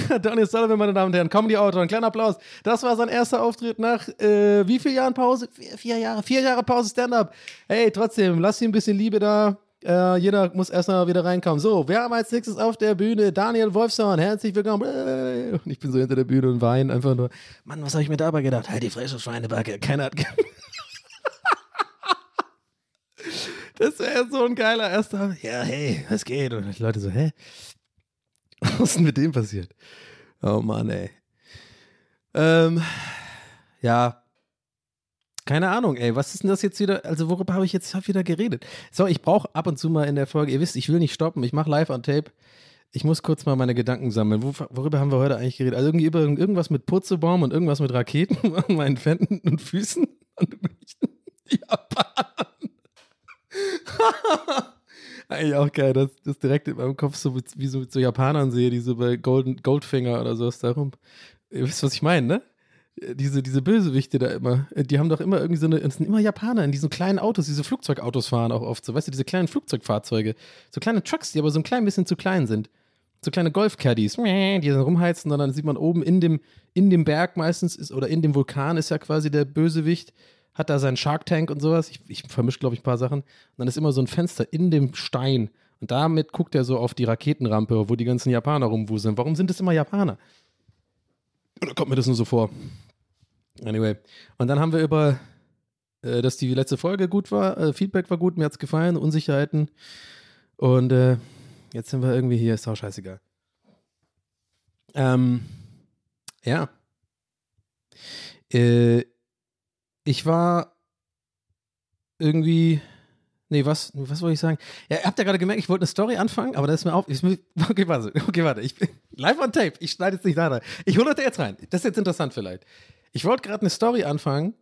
Daniel Sullivan, meine Damen und Herren, Comedy-Autor, ein kleiner Applaus. Das war sein erster Auftritt nach äh, wie vielen Jahren Pause? Vier, vier Jahre, vier Jahre Pause Stand-Up. Hey, trotzdem, lass ihm ein bisschen Liebe da. Äh, jeder muss erstmal wieder reinkommen. So, wer haben als nächstes auf der Bühne? Daniel Wolfson, herzlich willkommen. Und ich bin so hinter der Bühne und weine einfach nur. Mann, was habe ich mir dabei gedacht? Halt die frische Schweinebacke. Keiner hat. das wäre so ein geiler erster. Ja, hey, was geht? Und die Leute so, hä? Was ist denn mit dem passiert? Oh Mann, ey. Ähm, ja, keine Ahnung, ey, was ist denn das jetzt wieder? Also, worüber habe ich jetzt wieder geredet? So, ich brauche ab und zu mal in der Folge, ihr wisst, ich will nicht stoppen, ich mache live on tape. Ich muss kurz mal meine Gedanken sammeln. Wo, worüber haben wir heute eigentlich geredet? Also, irgendwie über irgendwas mit Purzelbaum und irgendwas mit Raketen an meinen Händen und Füßen Japan. Eigentlich auch geil, dass das direkt in meinem Kopf so wie so so Japanern sehe, die so bei Golden, Goldfinger oder sowas darum. Ihr wisst, was ich meine, ne? Diese, diese Bösewichte da immer, die haben doch immer irgendwie so eine, es sind immer Japaner in diesen kleinen Autos, diese Flugzeugautos fahren auch oft so, weißt du, diese kleinen Flugzeugfahrzeuge, so kleine Trucks, die aber so ein klein bisschen zu klein sind. So kleine Golfcaddies, die dann rumheizen, und dann sieht man oben in dem, in dem Berg meistens ist, oder in dem Vulkan ist ja quasi der Bösewicht hat da seinen Shark Tank und sowas. Ich, ich vermische, glaube ich, ein paar Sachen. Und dann ist immer so ein Fenster in dem Stein. Und damit guckt er so auf die Raketenrampe, wo die ganzen Japaner rumwuseln. Warum sind es immer Japaner? Oder kommt mir das nur so vor? Anyway. Und dann haben wir über, äh, dass die letzte Folge gut war, äh, Feedback war gut, mir hat es gefallen, Unsicherheiten. Und äh, jetzt sind wir irgendwie hier, ist auch scheißegal. Ähm, ja. Äh, ich war irgendwie. Nee, was, was wollte ich sagen? Ja, ihr habt ja gerade gemerkt, ich wollte eine Story anfangen, aber das ist mir auf. Ist mir, okay, warte, okay, warte. Ich live on tape. Ich schneide jetzt nicht da rein. Ich hole euch jetzt rein. Das ist jetzt interessant vielleicht. Ich wollte gerade eine Story anfangen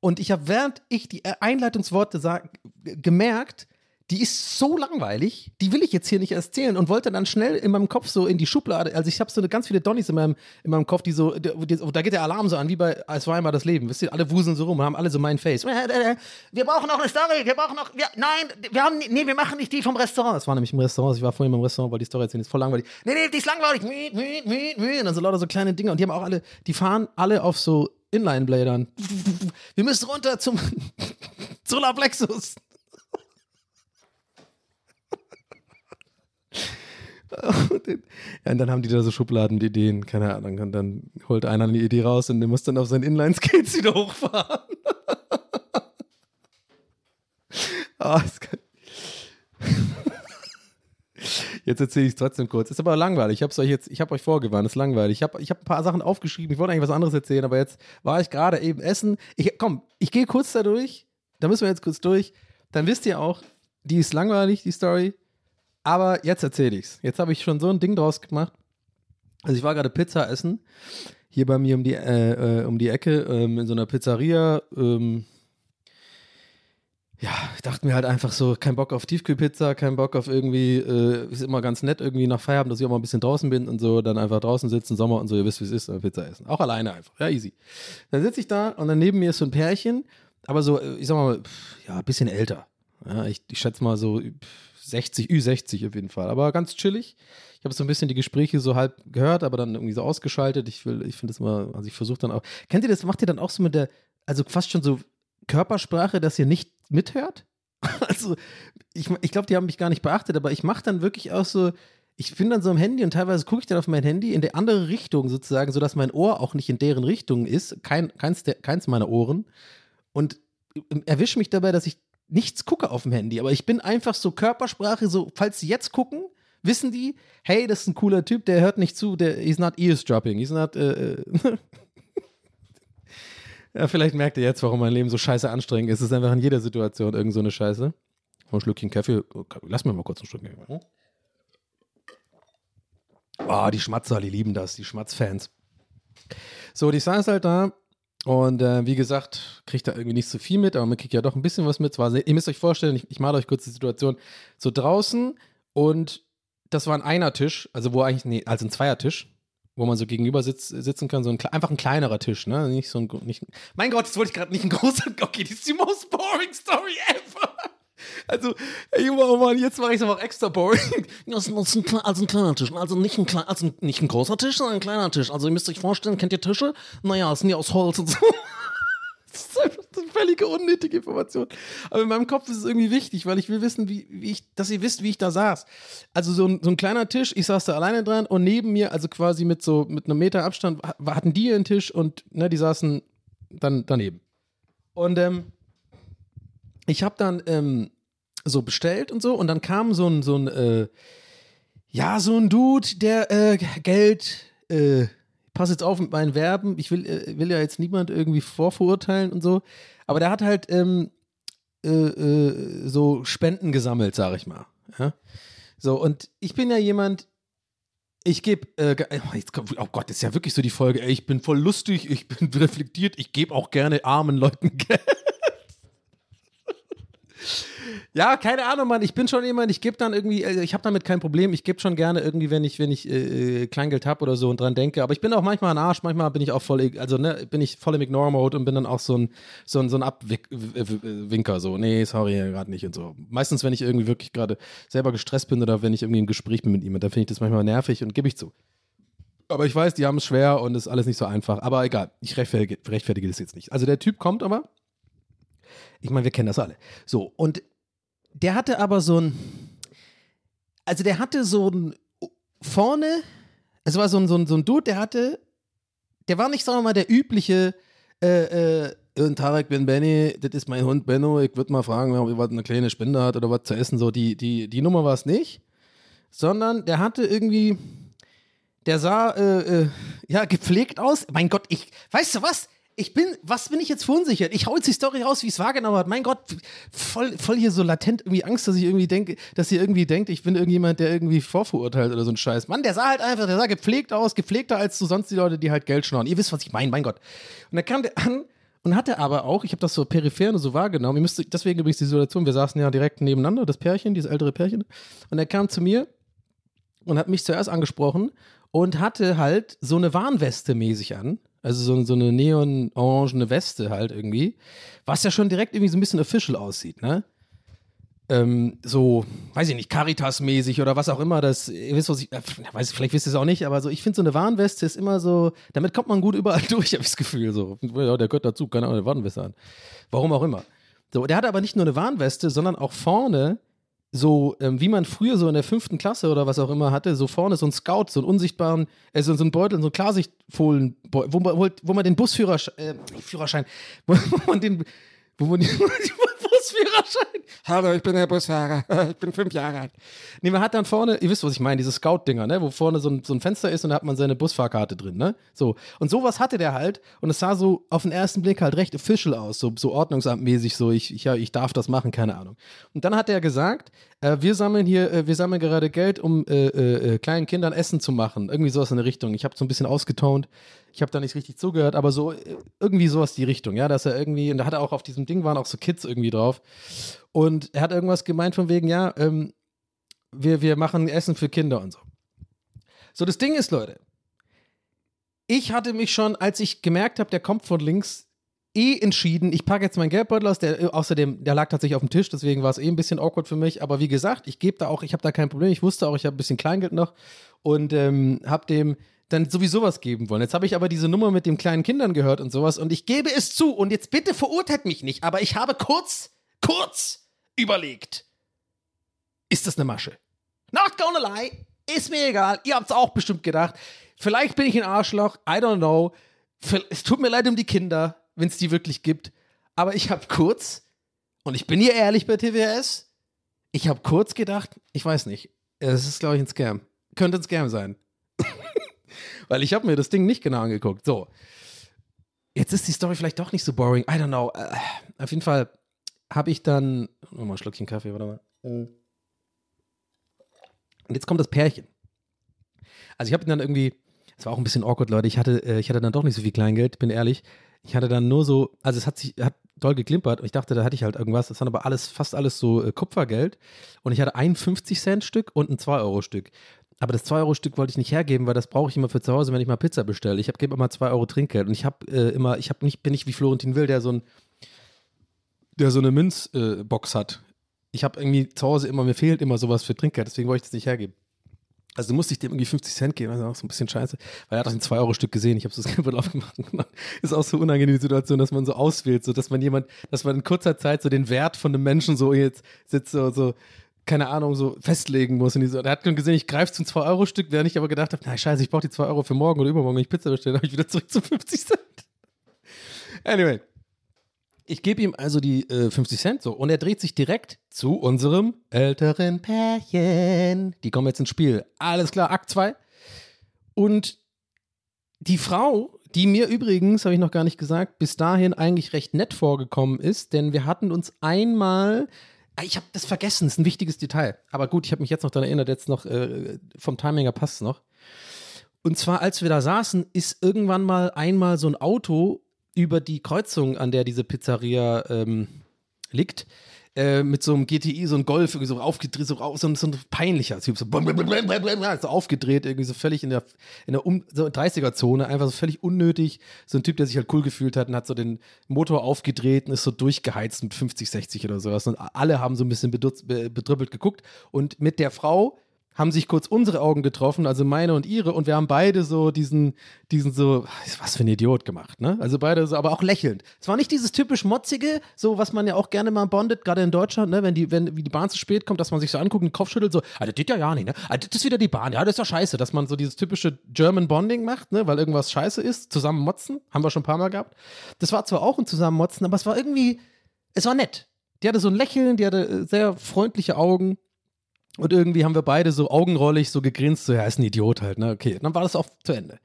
und ich habe, während ich die Einleitungsworte sag, gemerkt, die ist so langweilig, die will ich jetzt hier nicht erzählen und wollte dann schnell in meinem Kopf so in die Schublade, also ich habe so eine, ganz viele Donnies in meinem, in meinem Kopf, die so, die, die, da geht der Alarm so an, wie bei Es war einmal das Leben, wisst ihr, alle wuseln so rum, haben alle so mein Face. Wir brauchen noch eine Story, wir brauchen noch, wir, nein, wir haben, nee, wir machen nicht die vom Restaurant. Das war nämlich im Restaurant, ich war vorhin im Restaurant, weil die Story erzählen, ist voll langweilig. Nee, nee, die ist langweilig, miet, miet, miet, miet. und dann so lauter so kleine Dinge und die haben auch alle, die fahren alle auf so Inline-Bladern. Wir müssen runter zum Solarplexus. Und ja, und dann haben die da so Schubladen mit Ideen, keine Ahnung. Und dann holt einer eine Idee raus und der muss dann auf seinen Inline-Skates wieder hochfahren. Ah. Jetzt erzähle ich es trotzdem kurz. Ist aber langweilig. Ich habe euch jetzt, ich habe euch vorgewarnt, ist langweilig. Ich habe ich hab ein paar Sachen aufgeschrieben. Ich wollte eigentlich was anderes erzählen, aber jetzt war ich gerade eben essen. Ich, komm, ich gehe kurz da durch. Da müssen wir jetzt kurz durch. Dann wisst ihr auch, die ist langweilig, die Story. Aber jetzt erzähle ich's. Jetzt habe ich schon so ein Ding draus gemacht. Also ich war gerade Pizza essen, hier bei mir um die, äh, äh, um die Ecke, ähm, in so einer Pizzeria. Ähm, ja, ich dachte mir halt einfach so, kein Bock auf Tiefkühlpizza, kein Bock auf irgendwie, äh, ist immer ganz nett irgendwie nach Feierabend, dass ich auch mal ein bisschen draußen bin und so, dann einfach draußen sitzen, Sommer und so, ihr wisst, wie es ist, äh, Pizza essen. Auch alleine einfach, ja, easy. Dann sitze ich da und dann neben mir ist so ein Pärchen, aber so, äh, ich sag mal, ja, ein bisschen älter. Ja, ich, ich schätze mal so pff, 60, Ü60 auf jeden Fall, aber ganz chillig. Ich habe so ein bisschen die Gespräche so halb gehört, aber dann irgendwie so ausgeschaltet. Ich will, ich finde das immer, also ich versuche dann auch. Kennt ihr das, macht ihr dann auch so mit der, also fast schon so Körpersprache, dass ihr nicht mithört? Also, ich, ich glaube, die haben mich gar nicht beachtet, aber ich mache dann wirklich auch so, ich bin dann so am Handy und teilweise gucke ich dann auf mein Handy in der andere Richtung sozusagen, sodass mein Ohr auch nicht in deren Richtung ist, kein, keins, der, keins meiner Ohren. Und erwische mich dabei, dass ich nichts gucke auf dem Handy, aber ich bin einfach so Körpersprache, so, falls sie jetzt gucken, wissen die, hey, das ist ein cooler Typ, der hört nicht zu, der he's not eavesdropping, he's not, äh, äh. ja, vielleicht merkt ihr jetzt, warum mein Leben so scheiße anstrengend ist. Es ist einfach in jeder Situation irgend so eine Scheiße. Ein Schlückchen Kaffee, lass mir mal kurz ein Stückchen. Kaffee. Ah, die Schmatzer, die lieben das, die Schmatzfans. So, die saß halt da und äh, wie gesagt, kriegt da irgendwie nicht so viel mit, aber man kriegt ja doch ein bisschen was mit. Zwar, ihr müsst euch vorstellen, ich, ich male euch kurz die Situation. So draußen und das war ein Einer-Tisch, also wo eigentlich, nee, also ein Zweiertisch, wo man so gegenüber sitz, sitzen kann, so ein, einfach ein kleinerer Tisch, ne? Nicht so ein, nicht, mein Gott, das wollte ich gerade nicht ein großer, okay, das ist die most boring story ever. Also, ey, oh Mann, jetzt mache ich es aber extra boring. Das ist ein, kle- also ein kleiner Tisch. Also nicht ein, also nicht ein großer Tisch, sondern ein kleiner Tisch. Also ihr müsst euch vorstellen, kennt ihr Tische? Naja, es sind ja aus Holz und so. Das ist einfach eine völlige unnötige Information. Aber in meinem Kopf ist es irgendwie wichtig, weil ich will wissen, wie, wie ich, dass ihr wisst, wie ich da saß. Also so ein, so ein kleiner Tisch, ich saß da alleine dran und neben mir, also quasi mit so mit einem Meter Abstand, ha- hatten die ihren Tisch und ne, die saßen dann daneben. Und ähm, ich habe dann ähm, so bestellt und so und dann kam so ein, so ein, äh, ja, so ein Dude, der äh, Geld, äh, pass jetzt auf mit meinen Verben, ich will, äh, will ja jetzt niemand irgendwie vorverurteilen und so, aber der hat halt ähm, äh, äh, so Spenden gesammelt, sag ich mal. Ja? So, und ich bin ja jemand, ich gebe, äh, oh, oh Gott, das ist ja wirklich so die Folge, ey, ich bin voll lustig, ich bin reflektiert, ich gebe auch gerne armen Leuten Geld. Ja, keine Ahnung, Mann. Ich bin schon jemand, ich gebe dann irgendwie, äh, ich habe damit kein Problem. Ich gebe schon gerne irgendwie, wenn ich, wenn ich äh, äh, Kleingeld habe oder so und dran denke. Aber ich bin auch manchmal ein Arsch, manchmal bin ich auch voll, ig- also ne, bin ich voll im Ignore-Mode und bin dann auch so ein, so ein, so ein Abwinker. So, nee, sorry, gerade nicht und so. Meistens, wenn ich irgendwie wirklich gerade selber gestresst bin oder wenn ich irgendwie im Gespräch bin mit jemandem, dann finde ich das manchmal nervig und gebe ich zu. Aber ich weiß, die haben es schwer und ist alles nicht so einfach. Aber egal, ich rechtfertige, rechtfertige das jetzt nicht. Also der Typ kommt aber. Ich meine, wir kennen das alle. So, und der hatte aber so ein. Also der hatte so ein. Vorne. Es war so ein, so ein, so ein Dude, der hatte. Der war nicht, sagen wir mal, der übliche. Äh, äh, Tag, ich bin Benny, das ist mein Hund Benno. Ich würde mal fragen, ob er eine kleine Spende hat oder was zu essen. So, die, die, die Nummer war es nicht. Sondern der hatte irgendwie der sah äh, äh, ja gepflegt aus. Mein Gott, ich, weißt du was? Ich bin, was bin ich jetzt verunsichert? Ich hau jetzt die Story raus, wie es wahrgenommen hat. Mein Gott, voll, voll hier so latent irgendwie Angst, dass ich irgendwie denke, dass ihr irgendwie denkt, ich bin irgendjemand, der irgendwie vorverurteilt oder so ein Scheiß. Mann, der sah halt einfach, der sah gepflegt aus, gepflegter als du sonst die Leute, die halt Geld schnorren. Ihr wisst, was ich meine, mein Gott. Und da kam der an und hatte aber auch, ich habe das so peripher nur so wahrgenommen, ihr müsst, deswegen übrigens die Situation, wir saßen ja direkt nebeneinander, das Pärchen, dieses ältere Pärchen. Und er kam zu mir und hat mich zuerst angesprochen und hatte halt so eine Warnweste mäßig an. Also so, so eine neon-orangene Weste halt irgendwie. Was ja schon direkt irgendwie so ein bisschen official aussieht, ne? Ähm, so, weiß ich nicht, Caritas-mäßig oder was auch immer, das, ihr wisst, was ich, äh, weiß, vielleicht wisst ihr es auch nicht, aber so, ich finde so eine Warnweste ist immer so, damit kommt man gut überall durch, habe ich das Gefühl, so. Ja, der gehört dazu, keine Ahnung, eine Warnweste an. Warum auch immer. So, der hatte aber nicht nur eine Warnweste, sondern auch vorne so, ähm, wie man früher so in der fünften Klasse oder was auch immer hatte, so vorne so ein Scout, so einen unsichtbaren, äh, so, ein Beutel, so ein Klarsichtfohlen, wo, man- wo, wo man den Busführerschein, äh, Führerschein, wo man den, wo man den, Busführerschein. Hallo, ich bin der Busfahrer, ich bin fünf Jahre alt. Nee, man hat dann vorne, ihr wisst, was ich meine, diese Scout-Dinger, ne, wo vorne so ein, so ein Fenster ist und da hat man seine Busfahrkarte drin, ne, so. Und sowas hatte der halt und es sah so auf den ersten Blick halt recht official aus, so, so ordnungsamtmäßig, so, ich, ich, ja, ich darf das machen, keine Ahnung. Und dann hat er gesagt, äh, wir sammeln hier, äh, wir sammeln gerade Geld, um äh, äh, äh, kleinen Kindern Essen zu machen. Irgendwie sowas in der Richtung. Ich habe so ein bisschen ausgetont. Ich habe da nicht richtig zugehört, aber so äh, irgendwie sowas die Richtung, ja, dass er irgendwie, und da hat er auch auf diesem Ding waren auch so Kids irgendwie drauf. Und er hat irgendwas gemeint von wegen, ja, ähm, wir, wir machen Essen für Kinder und so. So, das Ding ist, Leute, ich hatte mich schon, als ich gemerkt habe, der kommt von links, eh entschieden, ich packe jetzt meinen Geldbeutel aus, der äh, außerdem, der lag tatsächlich auf dem Tisch, deswegen war es eh ein bisschen awkward für mich, aber wie gesagt, ich gebe da auch, ich habe da kein Problem, ich wusste auch, ich habe ein bisschen Kleingeld noch und ähm, habe dem dann sowieso was geben wollen. Jetzt habe ich aber diese Nummer mit den kleinen Kindern gehört und sowas und ich gebe es zu und jetzt bitte verurteilt mich nicht, aber ich habe kurz, kurz überlegt, ist das eine Masche? Not gonna lie, ist mir egal, ihr habt's auch bestimmt gedacht, vielleicht bin ich ein Arschloch, I don't know, es tut mir leid um die Kinder, wenn es die wirklich gibt. Aber ich habe kurz, und ich bin hier ehrlich bei TWS, ich habe kurz gedacht, ich weiß nicht, es ist, glaube ich, ein Scam. Könnte ein Scam sein. Weil ich habe mir das Ding nicht genau angeguckt. So. Jetzt ist die Story vielleicht doch nicht so boring. I don't know. Äh, auf jeden Fall habe ich dann. Oh, mal ein Schluckchen Kaffee, warte mal. Und jetzt kommt das Pärchen. Also ich habe dann irgendwie, es war auch ein bisschen awkward, Leute. Ich hatte, äh, ich hatte dann doch nicht so viel Kleingeld, bin ehrlich. Ich hatte dann nur so, also es hat sich, hat doll geklimpert und ich dachte, da hatte ich halt irgendwas. Das waren aber alles, fast alles so äh, Kupfergeld. Und ich hatte ein 50-Cent-Stück und ein 2-Euro-Stück. Aber das 2-Euro-Stück wollte ich nicht hergeben, weil das brauche ich immer für zu Hause, wenn ich mal Pizza bestelle. Ich gebe immer 2 Euro Trinkgeld. Und ich habe äh, immer, ich habe nicht, bin nicht wie Florentin Will, der so ein, der so eine Münzbox äh, hat. Ich habe irgendwie zu Hause immer, mir fehlt immer sowas für Trinkgeld, deswegen wollte ich das nicht hergeben. Also musste ich dem irgendwie 50 Cent geben, also auch so ein bisschen scheiße, weil er hat auch ein 2-Euro-Stück gesehen, ich habe so das Geld aufgemacht. Ist auch so unangenehm die Situation, dass man so auswählt, so dass man jemand, dass man in kurzer Zeit so den Wert von einem Menschen so jetzt sitzt, so, so keine Ahnung, so festlegen muss. Und die so, er hat gesehen, ich greife zum 2-Euro-Stück, während ich aber gedacht habe, na scheiße, ich brauche die 2 Euro für morgen oder übermorgen, wenn ich Pizza bestelle, habe ich wieder zurück zu 50 Cent. Anyway. Ich gebe ihm also die äh, 50 Cent so und er dreht sich direkt zu unserem älteren Pärchen. Die kommen jetzt ins Spiel. Alles klar, Akt 2. Und die Frau, die mir übrigens, habe ich noch gar nicht gesagt, bis dahin eigentlich recht nett vorgekommen ist, denn wir hatten uns einmal, ich habe das vergessen, das ist ein wichtiges Detail. Aber gut, ich habe mich jetzt noch daran erinnert, jetzt noch äh, vom Timing her passt es noch. Und zwar, als wir da saßen, ist irgendwann mal einmal so ein Auto über die Kreuzung, an der diese Pizzeria ähm, liegt, äh, mit so einem GTI, so ein Golf, irgendwie so aufgedreht, so, so, ein- so ein peinlicher Typ, so, so aufgedreht, irgendwie so völlig in der, in der um, so 30er-Zone, einfach so völlig unnötig. So ein Typ, der sich halt cool gefühlt hat und hat so den Motor aufgedreht und ist so durchgeheizt mit 50, 60 oder sowas. Und alle haben so ein bisschen bedrüppelt geguckt. Und mit der Frau, haben sich kurz unsere Augen getroffen, also meine und ihre, und wir haben beide so diesen, diesen so, was für ein Idiot gemacht, ne? Also beide so, aber auch lächelnd. Es war nicht dieses typisch motzige, so was man ja auch gerne mal bondet, gerade in Deutschland, ne? Wenn die, wenn die Bahn zu spät kommt, dass man sich so anguckt und den Kopf schüttelt, so, ah, das geht ja ja nicht, ne? Ah, das ist wieder die Bahn, ja, das ist ja scheiße, dass man so dieses typische German Bonding macht, ne? Weil irgendwas scheiße ist, zusammen motzen, haben wir schon ein paar Mal gehabt. Das war zwar auch ein Zusammenmotzen, aber es war irgendwie, es war nett. Die hatte so ein Lächeln, die hatte äh, sehr freundliche Augen. Und irgendwie haben wir beide so augenrollig so gegrinst, so, ja, ist ein Idiot halt, ne? Okay, dann war das auch zu Ende.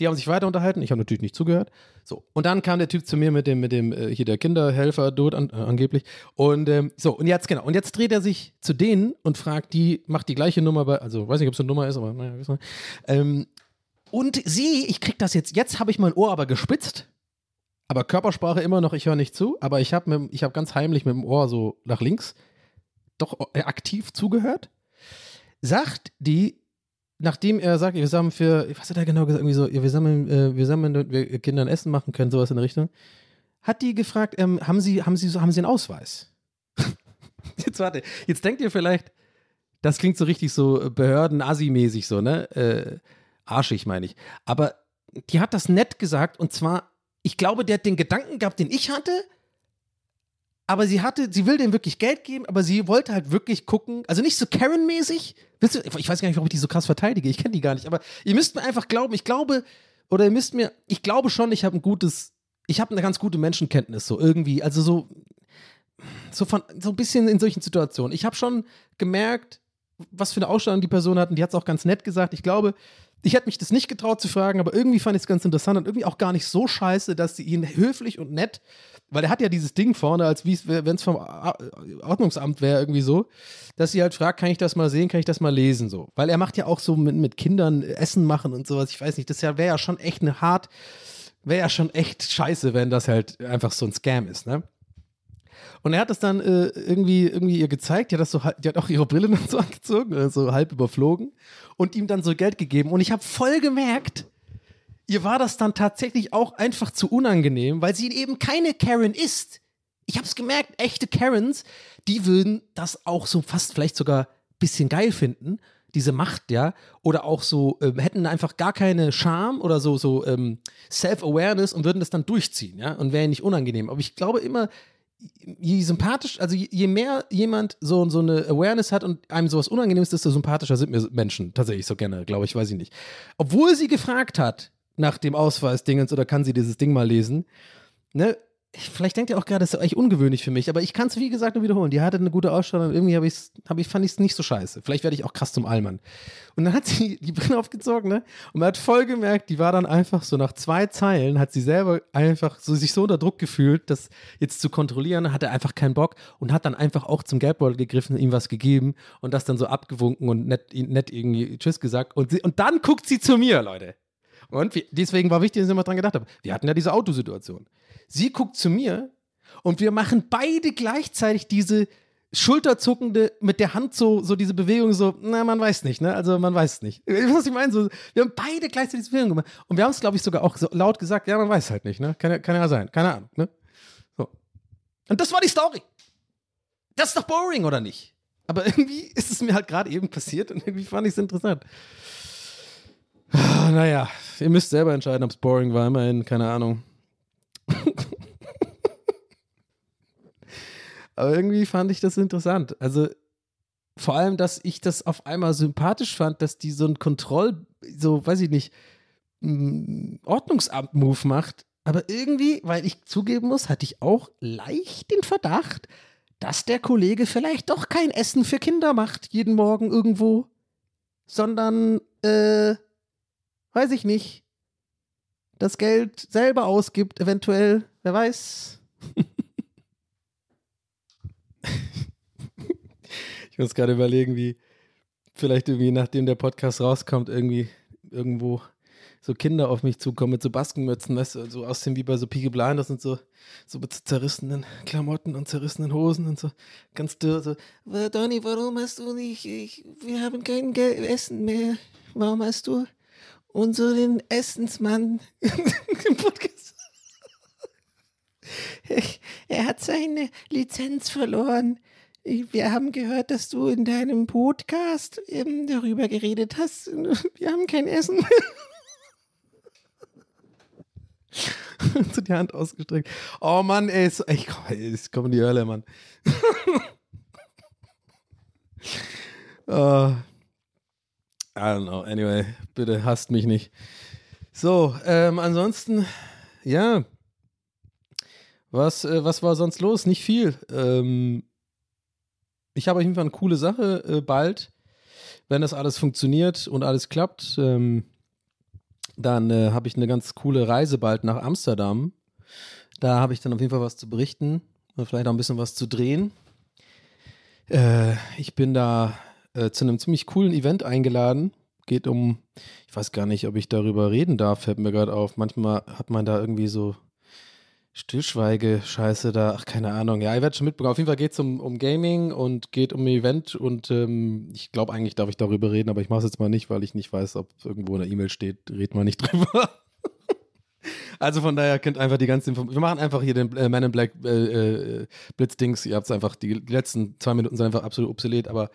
Die haben sich weiter unterhalten, ich habe natürlich nicht zugehört. So, und dann kam der Typ zu mir mit dem, mit dem, äh, hier der Kinderhelfer, Dot an, äh, angeblich. Und ähm, so, und jetzt, genau, und jetzt dreht er sich zu denen und fragt die, macht die gleiche Nummer bei, also weiß nicht, ob es eine Nummer ist, aber naja, wissen wir. Ähm, und sie, ich krieg das jetzt, jetzt habe ich mein Ohr aber gespitzt. Aber Körpersprache immer noch, ich höre nicht zu, aber ich habe hab ganz heimlich mit dem Ohr so nach links doch äh, aktiv zugehört, sagt die, nachdem er sagt, wir sammeln für, was hat er genau gesagt, irgendwie so, wir sammeln, äh, wir sammeln, damit wir Kindern Essen machen können, sowas in der Richtung, hat die gefragt, ähm, haben Sie, haben Sie, haben Sie einen Ausweis? jetzt warte, jetzt denkt ihr vielleicht, das klingt so richtig so Behörden-Assi-mäßig so, ne? Äh, arschig meine ich. Aber die hat das nett gesagt und zwar, ich glaube, der hat den Gedanken gehabt, den ich hatte, aber sie hatte, sie will dem wirklich Geld geben, aber sie wollte halt wirklich gucken, also nicht so Karen-mäßig. Ich weiß gar nicht, warum ich die so krass verteidige, ich kenne die gar nicht, aber ihr müsst mir einfach glauben, ich glaube, oder ihr müsst mir, ich glaube schon, ich habe ein gutes, ich habe eine ganz gute Menschenkenntnis, so irgendwie, also so, so von, so ein bisschen in solchen Situationen. Ich habe schon gemerkt, was für eine Ausstellung die Person hat und die hat es auch ganz nett gesagt. Ich glaube, ich hätte mich das nicht getraut zu fragen, aber irgendwie fand ich es ganz interessant und irgendwie auch gar nicht so scheiße, dass sie ihn höflich und nett, weil er hat ja dieses Ding vorne, als wenn es vom Ordnungsamt wäre, irgendwie so, dass sie halt fragt, kann ich das mal sehen, kann ich das mal lesen, so. Weil er macht ja auch so mit, mit Kindern Essen machen und sowas, ich weiß nicht, das wäre ja schon echt eine hart, wäre ja schon echt scheiße, wenn das halt einfach so ein Scam ist, ne? Und er hat das dann äh, irgendwie, irgendwie ihr gezeigt, die hat, das so, die hat auch ihre Brille dann so angezogen, äh, so halb überflogen und ihm dann so Geld gegeben. Und ich habe voll gemerkt, ihr war das dann tatsächlich auch einfach zu unangenehm, weil sie eben keine Karen ist. Ich habe es gemerkt, echte Karens, die würden das auch so fast vielleicht sogar ein bisschen geil finden, diese Macht, ja, oder auch so, ähm, hätten einfach gar keine Scham oder so, so ähm, Self-Awareness und würden das dann durchziehen, ja, und wäre nicht unangenehm. Aber ich glaube immer, je sympathisch, also je mehr jemand so, so eine Awareness hat und einem sowas Unangenehmes ist, desto sympathischer sind mir Menschen tatsächlich so gerne, glaube ich, weiß ich nicht. Obwohl sie gefragt hat nach dem Ausweis-Dingens oder kann sie dieses Ding mal lesen, ne, vielleicht denkt ihr auch gerade, das ist eigentlich ungewöhnlich für mich, aber ich kann es wie gesagt nur wiederholen. Die hatte eine gute Ausstrahlung und irgendwie hab ich's, hab ich, fand ich es nicht so scheiße. Vielleicht werde ich auch krass zum Allmann. Und dann hat sie die Brille aufgezogen, ne? Und man hat voll gemerkt, die war dann einfach so nach zwei Zeilen, hat sie selber einfach so sich so unter Druck gefühlt, das jetzt zu kontrollieren, hatte einfach keinen Bock und hat dann einfach auch zum Geldbeutel gegriffen, ihm was gegeben und das dann so abgewunken und nett, nett irgendwie Tschüss gesagt. Und, sie, und dann guckt sie zu mir, Leute. Und deswegen war wichtig, dass ich immer dran gedacht habe. Wir hatten ja diese Autosituation. Sie guckt zu mir und wir machen beide gleichzeitig diese schulterzuckende, mit der Hand so, so diese Bewegung, so, na, man weiß nicht, ne? Also man weiß nicht. Was ich meine, so, wir haben beide gleichzeitig diese Bewegung gemacht. Und wir haben es, glaube ich, sogar auch so laut gesagt, ja, man weiß halt nicht, ne? Kann ja, kann ja sein, keine Ahnung, ne? So. Und das war die Story. Das ist doch boring, oder nicht? Aber irgendwie ist es mir halt gerade eben passiert und irgendwie fand ich es interessant. Naja, ihr müsst selber entscheiden, ob es boring war, immerhin, keine Ahnung. Aber irgendwie fand ich das interessant. Also vor allem, dass ich das auf einmal sympathisch fand, dass die so ein Kontroll, so weiß ich nicht, mm, Ordnungsamt-Move macht. Aber irgendwie, weil ich zugeben muss, hatte ich auch leicht den Verdacht, dass der Kollege vielleicht doch kein Essen für Kinder macht, jeden Morgen irgendwo, sondern, äh, weiß ich nicht, das Geld selber ausgibt, eventuell, wer weiß. ich muss gerade überlegen, wie vielleicht irgendwie, nachdem der Podcast rauskommt, irgendwie irgendwo so Kinder auf mich zukommen mit so Baskenmützen, weißt du, so aussehen wie bei so Peaky Blinders und so, so mit zerrissenen Klamotten und zerrissenen Hosen und so. Ganz dürr, so, Donny, warum hast du nicht, ich, wir haben kein Geld, Essen mehr, warum hast du unseren Essensmann im Podcast? er hat seine Lizenz verloren. Wir haben gehört, dass du in deinem Podcast ähm, darüber geredet hast. Wir haben kein Essen mehr. so die Hand ausgestreckt. Oh Mann, ey, ist, ich komm in die Hölle, Mann. uh, I don't know. Anyway, bitte hasst mich nicht. So, ähm, ansonsten, ja. Was, äh, was war sonst los? Nicht viel. Ähm, ich habe auf jeden Fall eine coole Sache äh, bald, wenn das alles funktioniert und alles klappt. Ähm, dann äh, habe ich eine ganz coole Reise bald nach Amsterdam. Da habe ich dann auf jeden Fall was zu berichten und vielleicht auch ein bisschen was zu drehen. Äh, ich bin da äh, zu einem ziemlich coolen Event eingeladen. Geht um, ich weiß gar nicht, ob ich darüber reden darf, fällt mir gerade auf. Manchmal hat man da irgendwie so Stillschweige-Scheiße da, ach, keine Ahnung. Ja, ihr werdet schon mitbekommen. Auf jeden Fall geht es um, um Gaming und geht um ein Event und ähm, ich glaube, eigentlich darf ich darüber reden, aber ich mache es jetzt mal nicht, weil ich nicht weiß, ob irgendwo in der E-Mail steht, red mal nicht drüber. also von daher könnt einfach die ganze Information. Wir machen einfach hier den äh, Man in Black äh, äh, Blitzdings. Ihr habt es einfach, die, die letzten zwei Minuten sind einfach absolut obsolet, aber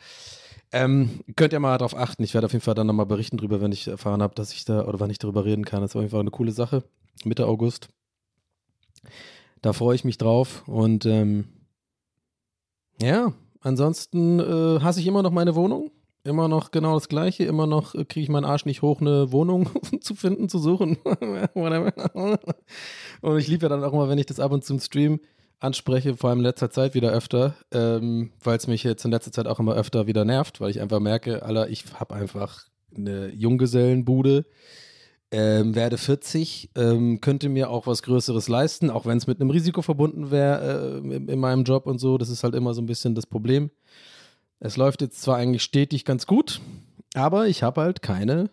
ähm, könnt ihr mal darauf achten. Ich werde auf jeden Fall dann nochmal berichten drüber, wenn ich erfahren habe, dass ich da oder wann ich darüber reden kann. Das war auf jeden Fall eine coole Sache. Mitte August. Da freue ich mich drauf. Und ähm, ja, ansonsten äh, hasse ich immer noch meine Wohnung. Immer noch genau das Gleiche. Immer noch äh, kriege ich meinen Arsch nicht hoch, eine Wohnung zu finden, zu suchen. und ich liebe ja dann auch immer, wenn ich das ab und zu im Stream anspreche, vor allem in letzter Zeit wieder öfter, ähm, weil es mich jetzt in letzter Zeit auch immer öfter wieder nervt, weil ich einfach merke, Alter, ich habe einfach eine Junggesellenbude ähm, werde 40, ähm, könnte mir auch was Größeres leisten, auch wenn es mit einem Risiko verbunden wäre äh, in, in, meinem Job und so. Das ist halt immer so ein bisschen das Problem. Es läuft jetzt zwar eigentlich stetig ganz gut, aber ich habe halt keine,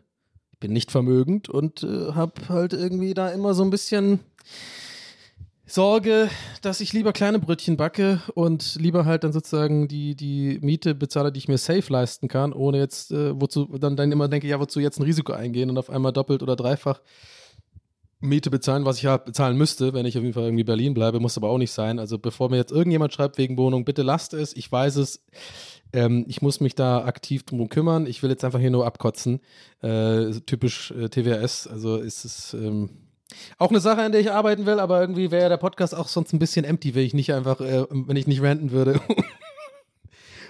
bin nicht vermögend und äh, habe halt irgendwie da immer so ein bisschen Sorge, dass ich lieber kleine Brötchen backe und lieber halt dann sozusagen die, die Miete bezahle, die ich mir safe leisten kann, ohne jetzt, äh, wozu, dann, dann immer denke, ja, wozu jetzt ein Risiko eingehen und auf einmal doppelt oder dreifach Miete bezahlen, was ich ja bezahlen müsste, wenn ich auf jeden Fall irgendwie Berlin bleibe, muss aber auch nicht sein. Also bevor mir jetzt irgendjemand schreibt wegen Wohnung, bitte lasst es, ich weiß es, ähm, ich muss mich da aktiv drum kümmern, ich will jetzt einfach hier nur abkotzen. Äh, typisch äh, TWS, also ist es, ähm, auch eine Sache, an der ich arbeiten will, aber irgendwie wäre der Podcast auch sonst ein bisschen empty, wenn ich nicht einfach, äh, wenn ich nicht ranten würde.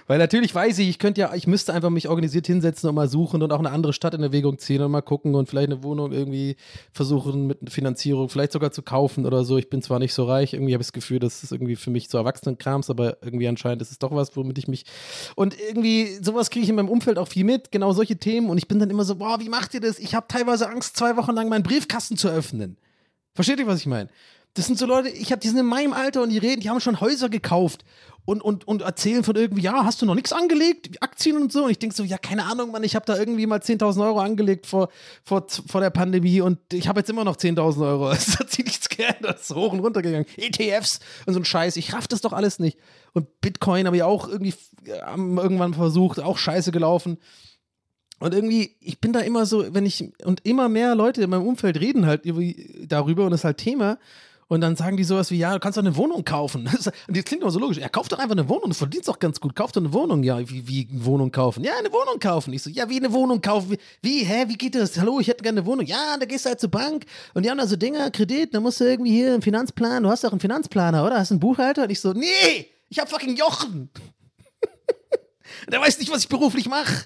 Weil natürlich weiß ich, ich könnte ja, ich müsste einfach mich organisiert hinsetzen und mal suchen und auch eine andere Stadt in Erwägung ziehen und mal gucken und vielleicht eine Wohnung irgendwie versuchen mit Finanzierung, vielleicht sogar zu kaufen oder so. Ich bin zwar nicht so reich, irgendwie habe ich das Gefühl, das ist irgendwie für mich so Erwachsenenkrams, aber irgendwie anscheinend ist es doch was, womit ich mich. Und irgendwie, sowas kriege ich in meinem Umfeld auch viel mit, genau solche Themen. Und ich bin dann immer so, boah, wie macht ihr das? Ich habe teilweise Angst, zwei Wochen lang meinen Briefkasten zu öffnen. Versteht ihr, was ich meine? Das sind so Leute, ich habe die sind in meinem Alter und die reden, die haben schon Häuser gekauft und, und, und erzählen von irgendwie, ja, hast du noch nichts angelegt, Aktien und so. Und ich denke so, ja, keine Ahnung, Mann, ich habe da irgendwie mal 10.000 Euro angelegt vor, vor, vor der Pandemie und ich habe jetzt immer noch 10.000 Euro. Es hat sich nichts geändert, es ist hoch und runter gegangen. ETFs und so ein Scheiß, ich raff das doch alles nicht. Und Bitcoin habe ich auch irgendwie irgendwann versucht, auch scheiße gelaufen. Und irgendwie, ich bin da immer so, wenn ich, und immer mehr Leute in meinem Umfeld reden halt darüber und das ist halt Thema. Und dann sagen die sowas wie, ja, du kannst doch eine Wohnung kaufen. Und das klingt immer so logisch. Ja, kauf doch einfach eine Wohnung, du verdienst doch ganz gut. Kauf doch eine Wohnung. Ja, wie, wie eine Wohnung kaufen? Ja, eine Wohnung kaufen. Ich so, ja, wie eine Wohnung kaufen? Wie, hä, wie geht das? Hallo, ich hätte gerne eine Wohnung. Ja, da gehst du halt zur Bank und die haben da so Dinger, Kredit, da musst du irgendwie hier einen Finanzplan, du hast doch einen Finanzplaner, oder? Hast du einen Buchhalter? Und ich so, nee, ich hab fucking Jochen. Der weiß nicht, was ich beruflich mache.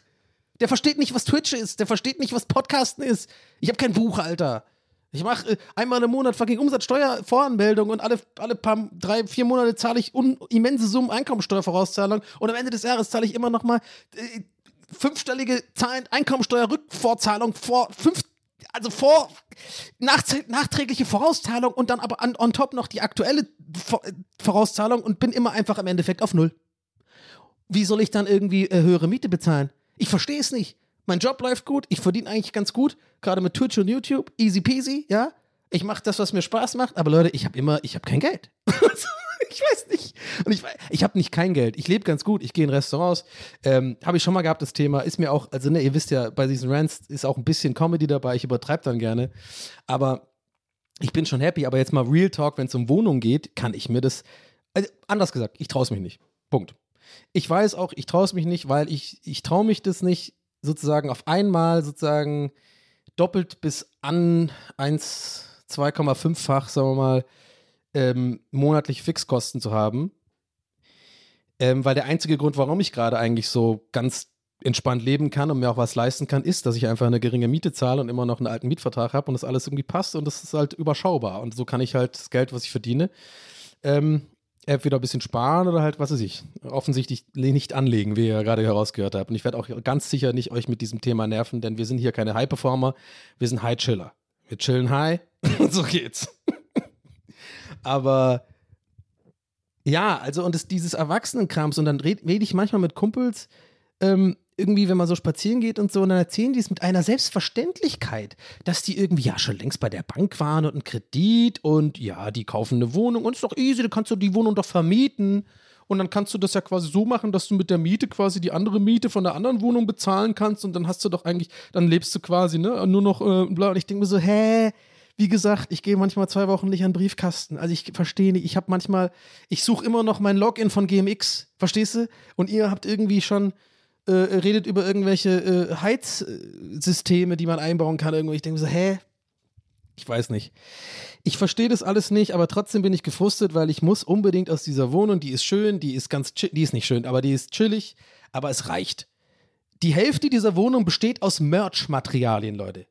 Der versteht nicht, was Twitch ist. Der versteht nicht, was Podcasten ist. Ich habe kein Buchhalter. Ich mache äh, einmal im Monat fucking Umsatzsteuervoranmeldung und alle, alle paar, drei, vier Monate zahle ich un, immense Summen Einkommensteuervorauszahlung und am Ende des Jahres zahle ich immer noch mal äh, fünfstellige Zahlen Einkommensteuerrückvorzahlung vor fünf, also vor nachträgliche Vorauszahlung und dann aber an, on top noch die aktuelle Vorauszahlung und bin immer einfach im Endeffekt auf null. Wie soll ich dann irgendwie äh, höhere Miete bezahlen? Ich verstehe es nicht. Mein Job läuft gut, ich verdiene eigentlich ganz gut, gerade mit Twitch und YouTube, easy peasy, ja. Ich mache das, was mir Spaß macht, aber Leute, ich habe immer, ich habe kein Geld. ich weiß nicht. Und ich, ich habe nicht kein Geld. Ich lebe ganz gut. Ich gehe in Restaurants. Ähm, habe ich schon mal gehabt, das Thema. Ist mir auch, also ne, ihr wisst ja, bei diesen Rants ist auch ein bisschen Comedy dabei. Ich übertreibe dann gerne. Aber ich bin schon happy. Aber jetzt mal Real Talk, wenn es um Wohnung geht, kann ich mir das, also anders gesagt, ich traue es mich nicht. Punkt. Ich weiß auch, ich traue es mich nicht, weil ich, ich traue mich das nicht, sozusagen auf einmal sozusagen doppelt bis an 1, 2,5-fach, sagen wir mal, ähm, monatlich Fixkosten zu haben. Ähm, weil der einzige Grund, warum ich gerade eigentlich so ganz entspannt leben kann und mir auch was leisten kann, ist, dass ich einfach eine geringe Miete zahle und immer noch einen alten Mietvertrag habe und das alles irgendwie passt und das ist halt überschaubar. Und so kann ich halt das Geld, was ich verdiene, ähm, entweder ein bisschen sparen oder halt, was weiß ich, offensichtlich nicht anlegen, wie ihr gerade herausgehört habt. Und ich werde auch ganz sicher nicht euch mit diesem Thema nerven, denn wir sind hier keine High-Performer, wir sind High-Chiller. Wir chillen high und so geht's. Aber ja, also und es, dieses Erwachsenenkrams und dann rede red ich manchmal mit Kumpels, ähm, irgendwie, wenn man so spazieren geht und so, und dann erzählen die es mit einer Selbstverständlichkeit, dass die irgendwie ja schon längst bei der Bank waren und einen Kredit und ja, die kaufen eine Wohnung und ist doch easy, dann kannst du die Wohnung doch vermieten. Und dann kannst du das ja quasi so machen, dass du mit der Miete quasi die andere Miete von der anderen Wohnung bezahlen kannst und dann hast du doch eigentlich, dann lebst du quasi, ne, nur noch, äh, bla. Und ich denke mir so, hä? Wie gesagt, ich gehe manchmal zwei Wochen nicht an den Briefkasten. Also ich verstehe nicht. Ich habe manchmal, ich suche immer noch mein Login von GMX, verstehst du? Und ihr habt irgendwie schon äh, redet über irgendwelche äh, Heizsysteme, die man einbauen kann. Irgendwo. Ich denke so, hä? Ich weiß nicht. Ich verstehe das alles nicht, aber trotzdem bin ich gefrustet, weil ich muss unbedingt aus dieser Wohnung, die ist schön, die ist ganz, die ist nicht schön, aber die ist chillig, aber es reicht. Die Hälfte dieser Wohnung besteht aus Merch-Materialien, Leute.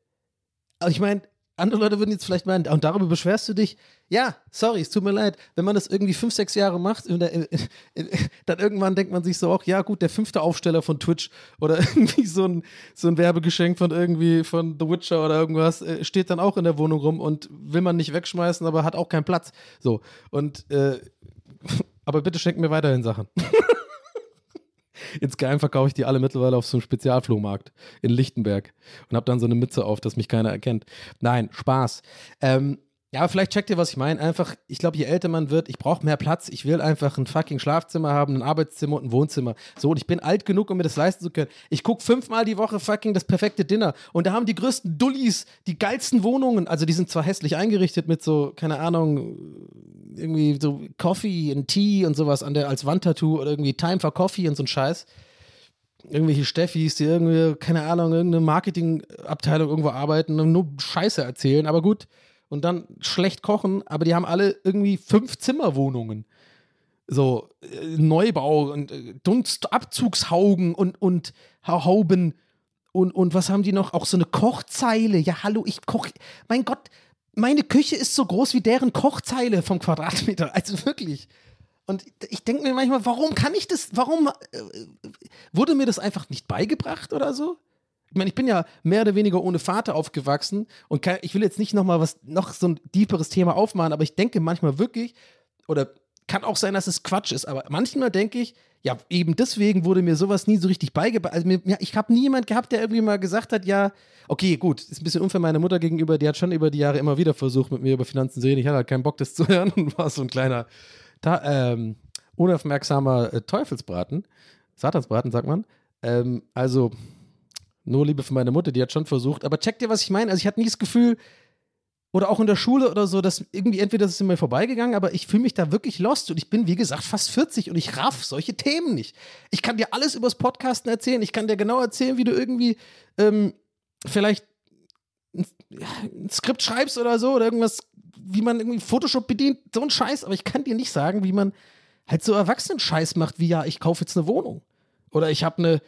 Also ich meine, andere Leute würden jetzt vielleicht meinen, und darüber beschwerst du dich. Ja, sorry, es tut mir leid. Wenn man das irgendwie fünf, sechs Jahre macht, dann irgendwann denkt man sich so auch, ja gut, der fünfte Aufsteller von Twitch oder irgendwie so ein, so ein Werbegeschenk von irgendwie von The Witcher oder irgendwas äh, steht dann auch in der Wohnung rum und will man nicht wegschmeißen, aber hat auch keinen Platz. So. Und äh, aber bitte schenkt mir weiterhin Sachen. Insgeheim verkaufe ich die alle mittlerweile auf so einem Spezialflohmarkt in Lichtenberg und habe dann so eine Mütze auf, dass mich keiner erkennt. Nein, Spaß. Ähm, ja, aber vielleicht checkt ihr, was ich meine. Einfach, ich glaube, je älter man wird, ich brauche mehr Platz. Ich will einfach ein fucking Schlafzimmer haben, ein Arbeitszimmer und ein Wohnzimmer. So, und ich bin alt genug, um mir das leisten zu können. Ich gucke fünfmal die Woche fucking das perfekte Dinner. Und da haben die größten Dullis die geilsten Wohnungen. Also, die sind zwar hässlich eingerichtet mit so, keine Ahnung, irgendwie so Coffee und Tea und sowas an der als Wandtattoo oder irgendwie Time for Coffee und so ein Scheiß. Irgendwelche Steffis, die irgendwie, keine Ahnung, irgendeine Marketingabteilung irgendwo arbeiten und nur Scheiße erzählen. Aber gut und dann schlecht kochen, aber die haben alle irgendwie fünf Zimmerwohnungen. So, äh, Neubau und äh, Dunstabzugshaugen und, und Hauben und, und was haben die noch? Auch so eine Kochzeile. Ja, hallo, ich koche. Mein Gott, meine Küche ist so groß wie deren Kochzeile vom Quadratmeter. Also wirklich. Und ich denke mir manchmal, warum kann ich das, warum äh, wurde mir das einfach nicht beigebracht oder so? Ich meine, ich bin ja mehr oder weniger ohne Vater aufgewachsen und kann, ich will jetzt nicht nochmal was, noch so ein tieferes Thema aufmachen, aber ich denke manchmal wirklich, oder kann auch sein, dass es Quatsch ist, aber manchmal denke ich, ja, eben deswegen wurde mir sowas nie so richtig beigebracht. Also mir, ja, ich habe nie jemand gehabt, der irgendwie mal gesagt hat, ja, okay, gut, ist ein bisschen unfair meiner Mutter gegenüber, die hat schon über die Jahre immer wieder versucht, mit mir über Finanzen zu reden. Ich hatte halt keinen Bock, das zu hören und war so ein kleiner, ähm, unaufmerksamer äh, Teufelsbraten. Satansbraten, sagt man. Ähm, also, nur Liebe für meine Mutter, die hat schon versucht. Aber checkt ihr, was ich meine? Also ich hatte nie das Gefühl, oder auch in der Schule oder so, dass irgendwie entweder das ist mir vorbeigegangen, aber ich fühle mich da wirklich lost und ich bin, wie gesagt, fast 40 und ich raff solche Themen nicht. Ich kann dir alles übers Podcasten erzählen, ich kann dir genau erzählen, wie du irgendwie ähm, vielleicht ein, ein, Skript schreibst oder so oder irgendwas, wie man irgendwie Photoshop bedient, so ein Scheiß, aber ich kann dir nicht sagen, wie man halt so Erwachsenen-Scheiß macht, wie ja, ich kaufe jetzt eine Wohnung oder ich habe eine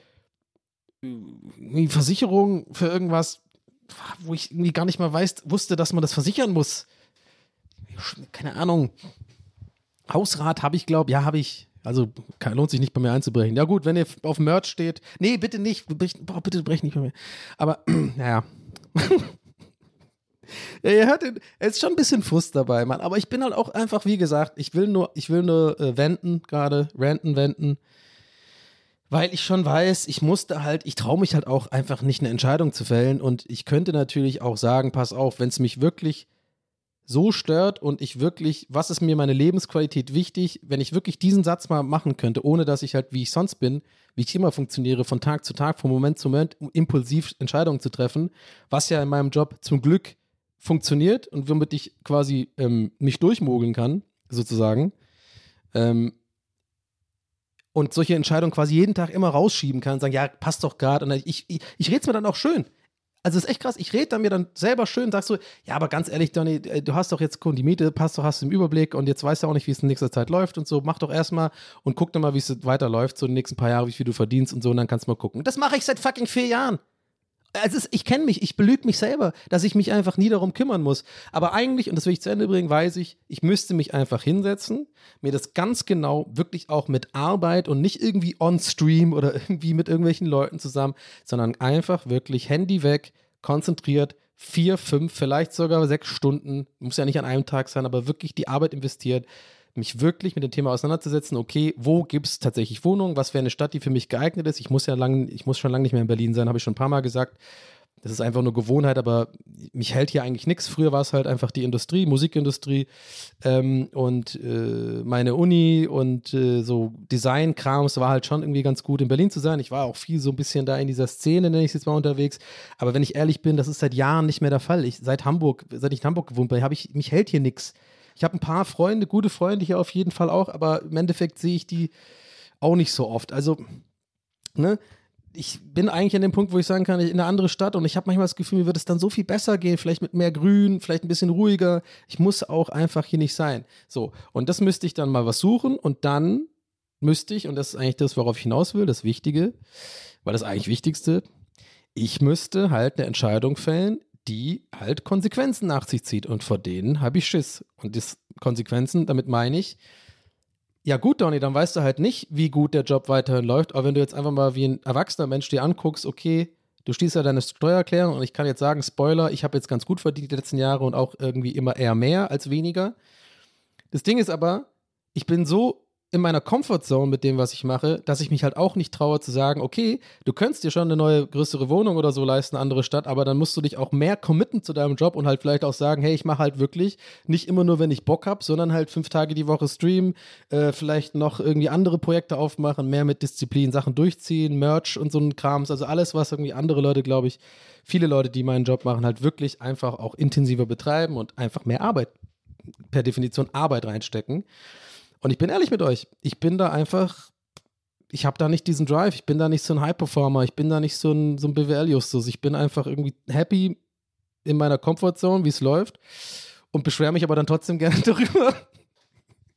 eine Versicherung für irgendwas, wo ich irgendwie gar nicht mal weiß, wusste, dass man das versichern muss. Keine Ahnung. Hausrat habe ich, glaube ja, habe ich. Also kann, lohnt sich nicht bei mir einzubrechen. Ja gut, wenn ihr auf Merch steht. Nee, bitte nicht. Boah, bitte brech nicht bei mir. Aber, naja. ja, ihr hört, es ist schon ein bisschen Frust dabei, Mann. Aber ich bin halt auch einfach, wie gesagt, ich will nur, ich will nur äh, wenden gerade, ranten, wenden weil ich schon weiß, ich musste halt, ich traue mich halt auch einfach nicht eine Entscheidung zu fällen und ich könnte natürlich auch sagen, pass auf, wenn es mich wirklich so stört und ich wirklich, was ist mir meine Lebensqualität wichtig, wenn ich wirklich diesen Satz mal machen könnte, ohne dass ich halt, wie ich sonst bin, wie ich immer funktioniere, von Tag zu Tag, von Moment zu Moment, impulsiv Entscheidungen zu treffen, was ja in meinem Job zum Glück funktioniert und womit ich quasi ähm, mich durchmogeln kann, sozusagen. Ähm, und solche Entscheidungen quasi jeden Tag immer rausschieben kann und sagen, ja, passt doch gerade. Und ich, ich, ich rede es mir dann auch schön. Also es ist echt krass. Ich rede dann mir dann selber schön, sagst so, ja, aber ganz ehrlich, Donny, äh, du hast doch jetzt die Miete, passt doch, hast du im Überblick und jetzt weißt du auch nicht, wie es in nächster Zeit läuft und so. Mach doch erstmal und guck dann mal, wie es weiterläuft, so in den nächsten paar Jahren, wie viel du verdienst und so, und dann kannst du mal gucken. Das mache ich seit fucking vier Jahren. Also ist, ich kenne mich, ich belüge mich selber, dass ich mich einfach nie darum kümmern muss. Aber eigentlich, und das will ich zu Ende bringen, weiß ich, ich müsste mich einfach hinsetzen, mir das ganz genau, wirklich auch mit Arbeit und nicht irgendwie on-stream oder irgendwie mit irgendwelchen Leuten zusammen, sondern einfach wirklich Handy weg, konzentriert, vier, fünf, vielleicht sogar sechs Stunden, muss ja nicht an einem Tag sein, aber wirklich die Arbeit investiert, mich wirklich mit dem Thema auseinanderzusetzen, okay, wo gibt es tatsächlich Wohnungen, was wäre eine Stadt, die für mich geeignet ist. Ich muss ja lang, ich muss schon lange nicht mehr in Berlin sein, habe ich schon ein paar Mal gesagt. Das ist einfach nur Gewohnheit, aber mich hält hier eigentlich nichts. Früher war es halt einfach die Industrie, Musikindustrie ähm, und äh, meine Uni und äh, so Design-Krams war halt schon irgendwie ganz gut, in Berlin zu sein. Ich war auch viel so ein bisschen da in dieser Szene, nenne ich es jetzt mal unterwegs. Aber wenn ich ehrlich bin, das ist seit Jahren nicht mehr der Fall. Ich, seit Hamburg, seit ich in Hamburg gewohnt bin, habe ich, mich hält hier nichts. Ich habe ein paar Freunde, gute Freunde hier auf jeden Fall auch, aber im Endeffekt sehe ich die auch nicht so oft. Also, ne? ich bin eigentlich an dem Punkt, wo ich sagen kann, in eine andere Stadt und ich habe manchmal das Gefühl, mir wird es dann so viel besser gehen, vielleicht mit mehr Grün, vielleicht ein bisschen ruhiger. Ich muss auch einfach hier nicht sein. So, und das müsste ich dann mal was suchen und dann müsste ich, und das ist eigentlich das, worauf ich hinaus will, das Wichtige, weil das eigentlich Wichtigste, ich müsste halt eine Entscheidung fällen, die halt Konsequenzen nach sich zieht und vor denen habe ich Schiss. Und das Konsequenzen, damit meine ich, ja gut, Donny, dann weißt du halt nicht, wie gut der Job weiterhin läuft. Aber wenn du jetzt einfach mal wie ein erwachsener Mensch dir anguckst, okay, du stehst ja deine Steuererklärung und ich kann jetzt sagen, Spoiler, ich habe jetzt ganz gut verdient die letzten Jahre und auch irgendwie immer eher mehr als weniger. Das Ding ist aber, ich bin so in meiner Comfortzone mit dem, was ich mache, dass ich mich halt auch nicht traue zu sagen, okay, du könntest dir schon eine neue, größere Wohnung oder so leisten, eine andere Stadt, aber dann musst du dich auch mehr committen zu deinem Job und halt vielleicht auch sagen, hey, ich mache halt wirklich nicht immer nur, wenn ich Bock habe, sondern halt fünf Tage die Woche streamen, äh, vielleicht noch irgendwie andere Projekte aufmachen, mehr mit Disziplin, Sachen durchziehen, Merch und so ein Krams, also alles, was irgendwie andere Leute, glaube ich, viele Leute, die meinen Job machen, halt wirklich einfach auch intensiver betreiben und einfach mehr Arbeit, per Definition Arbeit reinstecken. Und ich bin ehrlich mit euch, ich bin da einfach, ich habe da nicht diesen Drive, ich bin da nicht so ein High-Performer, ich bin da nicht so ein, so ein BWL-Justus, ich bin einfach irgendwie happy in meiner Comfortzone, wie es läuft und beschwere mich aber dann trotzdem gerne darüber,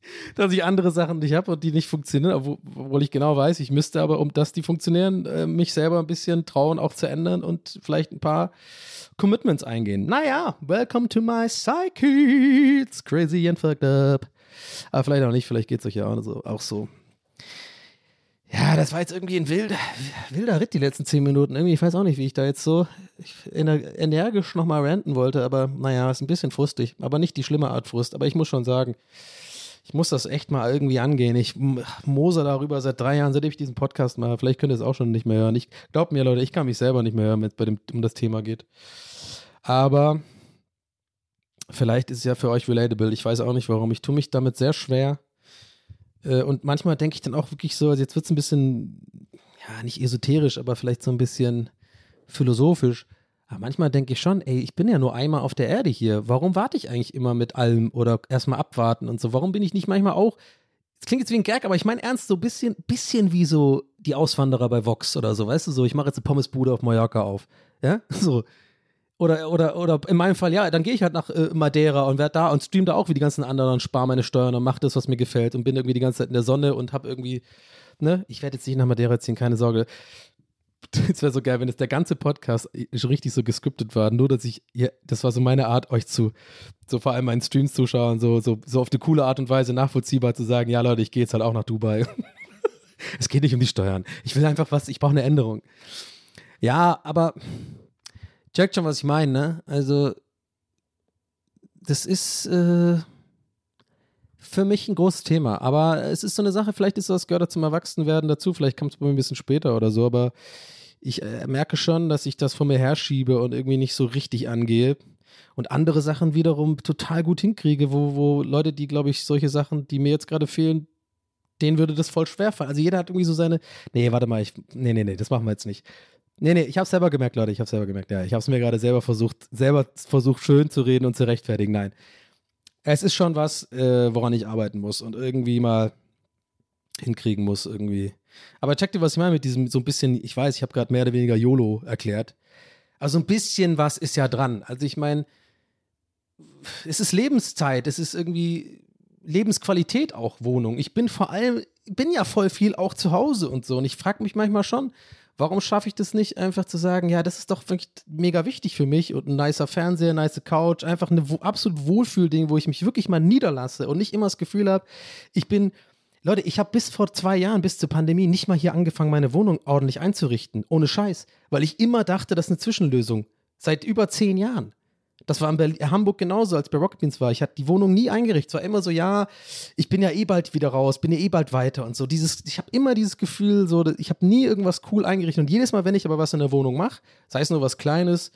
dass ich andere Sachen nicht habe und die nicht funktionieren, obwohl ich genau weiß, ich müsste aber, um dass die funktionieren, äh, mich selber ein bisschen trauen, auch zu ändern und vielleicht ein paar Commitments eingehen. Naja, welcome to my psyche. It's crazy and fucked up. Aber vielleicht auch nicht, vielleicht geht es euch ja auch so. Ja, das war jetzt irgendwie ein wilder, wilder Ritt die letzten zehn Minuten. Irgendwie, ich weiß auch nicht, wie ich da jetzt so energisch nochmal ranten wollte, aber naja, ist ein bisschen frustig. Aber nicht die schlimme Art Frust. Aber ich muss schon sagen, ich muss das echt mal irgendwie angehen. Ich mose darüber seit drei Jahren, seitdem ich diesen Podcast mache. Vielleicht könnt ihr es auch schon nicht mehr hören. Ich glaube mir, Leute, ich kann mich selber nicht mehr hören, wenn es um das Thema geht. Aber Vielleicht ist es ja für euch relatable. Ich weiß auch nicht warum. Ich tue mich damit sehr schwer. Äh, und manchmal denke ich dann auch wirklich so, also jetzt wird es ein bisschen, ja, nicht esoterisch, aber vielleicht so ein bisschen philosophisch. Aber manchmal denke ich schon, ey, ich bin ja nur einmal auf der Erde hier. Warum warte ich eigentlich immer mit allem oder erstmal abwarten und so? Warum bin ich nicht manchmal auch, es klingt jetzt wie ein Gag, aber ich meine ernst, so ein bisschen, bisschen wie so die Auswanderer bei Vox oder so, weißt du, so, ich mache jetzt eine Pommesbude auf Mallorca auf. Ja, so. Oder, oder, oder in meinem Fall, ja, dann gehe ich halt nach äh, Madeira und werde da und stream da auch wie die ganzen anderen und spare meine Steuern und mache das, was mir gefällt und bin irgendwie die ganze Zeit in der Sonne und habe irgendwie, ne, ich werde jetzt nicht nach Madeira ziehen, keine Sorge. Es wäre so geil, wenn es der ganze Podcast schon richtig so gescriptet war, nur dass ich, ja, das war so meine Art, euch zu, so vor allem meinen Streams zuschauen, so, so, so auf eine coole Art und Weise nachvollziehbar zu sagen, ja Leute, ich gehe jetzt halt auch nach Dubai. es geht nicht um die Steuern. Ich will einfach was, ich brauche eine Änderung. Ja, aber checkt schon, was ich meine, ne? Also, das ist äh, für mich ein großes Thema. Aber es ist so eine Sache, vielleicht ist das, gehört zum Erwachsenwerden dazu, vielleicht kommt es bei mir ein bisschen später oder so, aber ich äh, merke schon, dass ich das vor mir herschiebe und irgendwie nicht so richtig angehe. Und andere Sachen wiederum total gut hinkriege, wo, wo Leute, die, glaube ich, solche Sachen, die mir jetzt gerade fehlen, denen würde das voll schwer fallen. Also jeder hat irgendwie so seine. Nee, warte mal, ich. Nee, nee, nee, das machen wir jetzt nicht. Nee, nee, ich habe selber gemerkt, Leute, ich habe selber gemerkt, ja. Ich habe es mir gerade selber versucht, selber versucht, schön zu reden und zu rechtfertigen. Nein. Es ist schon was, äh, woran ich arbeiten muss und irgendwie mal hinkriegen muss irgendwie. Aber check dir, was ich meine mit diesem so ein bisschen, ich weiß, ich habe gerade mehr oder weniger YOLO erklärt. Also ein bisschen was ist ja dran. Also ich meine, es ist Lebenszeit, es ist irgendwie Lebensqualität auch Wohnung. Ich bin vor allem, bin ja voll viel auch zu Hause und so. Und ich frage mich manchmal schon, warum schaffe ich das nicht, einfach zu sagen, ja, das ist doch wirklich mega wichtig für mich und ein nicer Fernseher, nice Couch, einfach ein absolut Wohlfühlding, wo ich mich wirklich mal niederlasse und nicht immer das Gefühl habe, ich bin. Leute, ich habe bis vor zwei Jahren, bis zur Pandemie, nicht mal hier angefangen, meine Wohnung ordentlich einzurichten. Ohne Scheiß. Weil ich immer dachte, das ist eine Zwischenlösung. Seit über zehn Jahren. Das war in Berlin, Hamburg genauso, als bei Rocket Beans war. Ich hatte die Wohnung nie eingerichtet. Es war immer so, ja, ich bin ja eh bald wieder raus, bin ja eh bald weiter und so. Dieses, ich habe immer dieses Gefühl, so, ich habe nie irgendwas cool eingerichtet. Und jedes Mal, wenn ich aber was in der Wohnung mache, sei es nur was Kleines,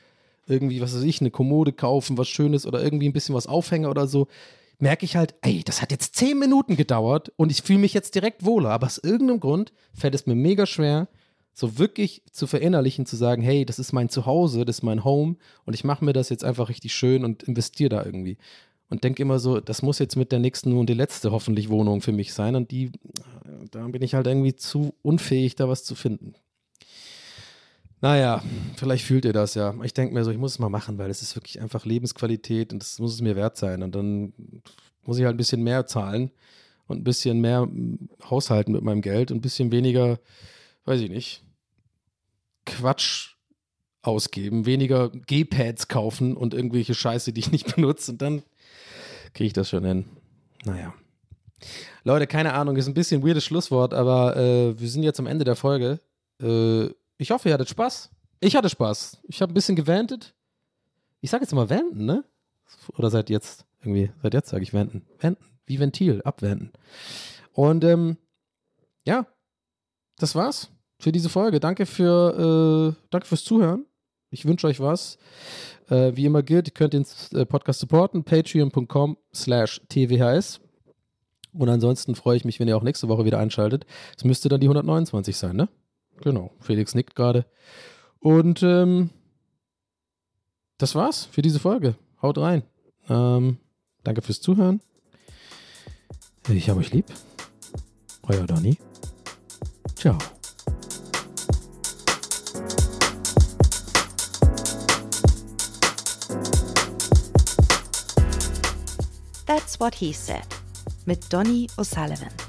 irgendwie, was weiß ich, eine Kommode kaufen, was Schönes oder irgendwie ein bisschen was Aufhänger oder so, merke ich halt, ey, das hat jetzt zehn Minuten gedauert und ich fühle mich jetzt direkt wohler. Aber aus irgendeinem Grund fällt es mir mega schwer, so wirklich zu verinnerlichen, zu sagen, hey, das ist mein Zuhause, das ist mein Home und ich mache mir das jetzt einfach richtig schön und investiere da irgendwie. Und denke immer so, das muss jetzt mit der nächsten und die letzte hoffentlich Wohnung für mich sein und die, da bin ich halt irgendwie zu unfähig, da was zu finden. Naja, vielleicht fühlt ihr das ja. Ich denke mir so, ich muss es mal machen, weil es ist wirklich einfach Lebensqualität und das muss es mir wert sein. Und dann muss ich halt ein bisschen mehr zahlen und ein bisschen mehr haushalten mit meinem Geld und ein bisschen weniger, weiß ich nicht, Quatsch ausgeben, weniger G-Pads kaufen und irgendwelche Scheiße, die ich nicht benutze. Und dann kriege ich das schon hin. Naja. Leute, keine Ahnung, ist ein bisschen ein weirdes Schlusswort, aber äh, wir sind jetzt am Ende der Folge. Äh, ich hoffe, ihr hattet Spaß. Ich hatte Spaß. Ich habe ein bisschen gewendet. Ich sage jetzt mal wenden, ne? Oder seit jetzt irgendwie, seit jetzt sage ich wenden. Wenden, wie Ventil, abwenden. Und ähm, ja, das war's für diese Folge. Danke für, äh, danke fürs Zuhören. Ich wünsche euch was. Äh, wie immer gilt, ihr könnt den äh, Podcast supporten, patreon.com slash tvhs. Und ansonsten freue ich mich, wenn ihr auch nächste Woche wieder einschaltet. Es müsste dann die 129 sein, ne? Genau. Felix nickt gerade. Und ähm, das war's für diese Folge. Haut rein. Ähm, danke fürs Zuhören. Ich habe euch lieb. Euer Donny. Ciao. That's What He Said mit Donny O'Sullivan.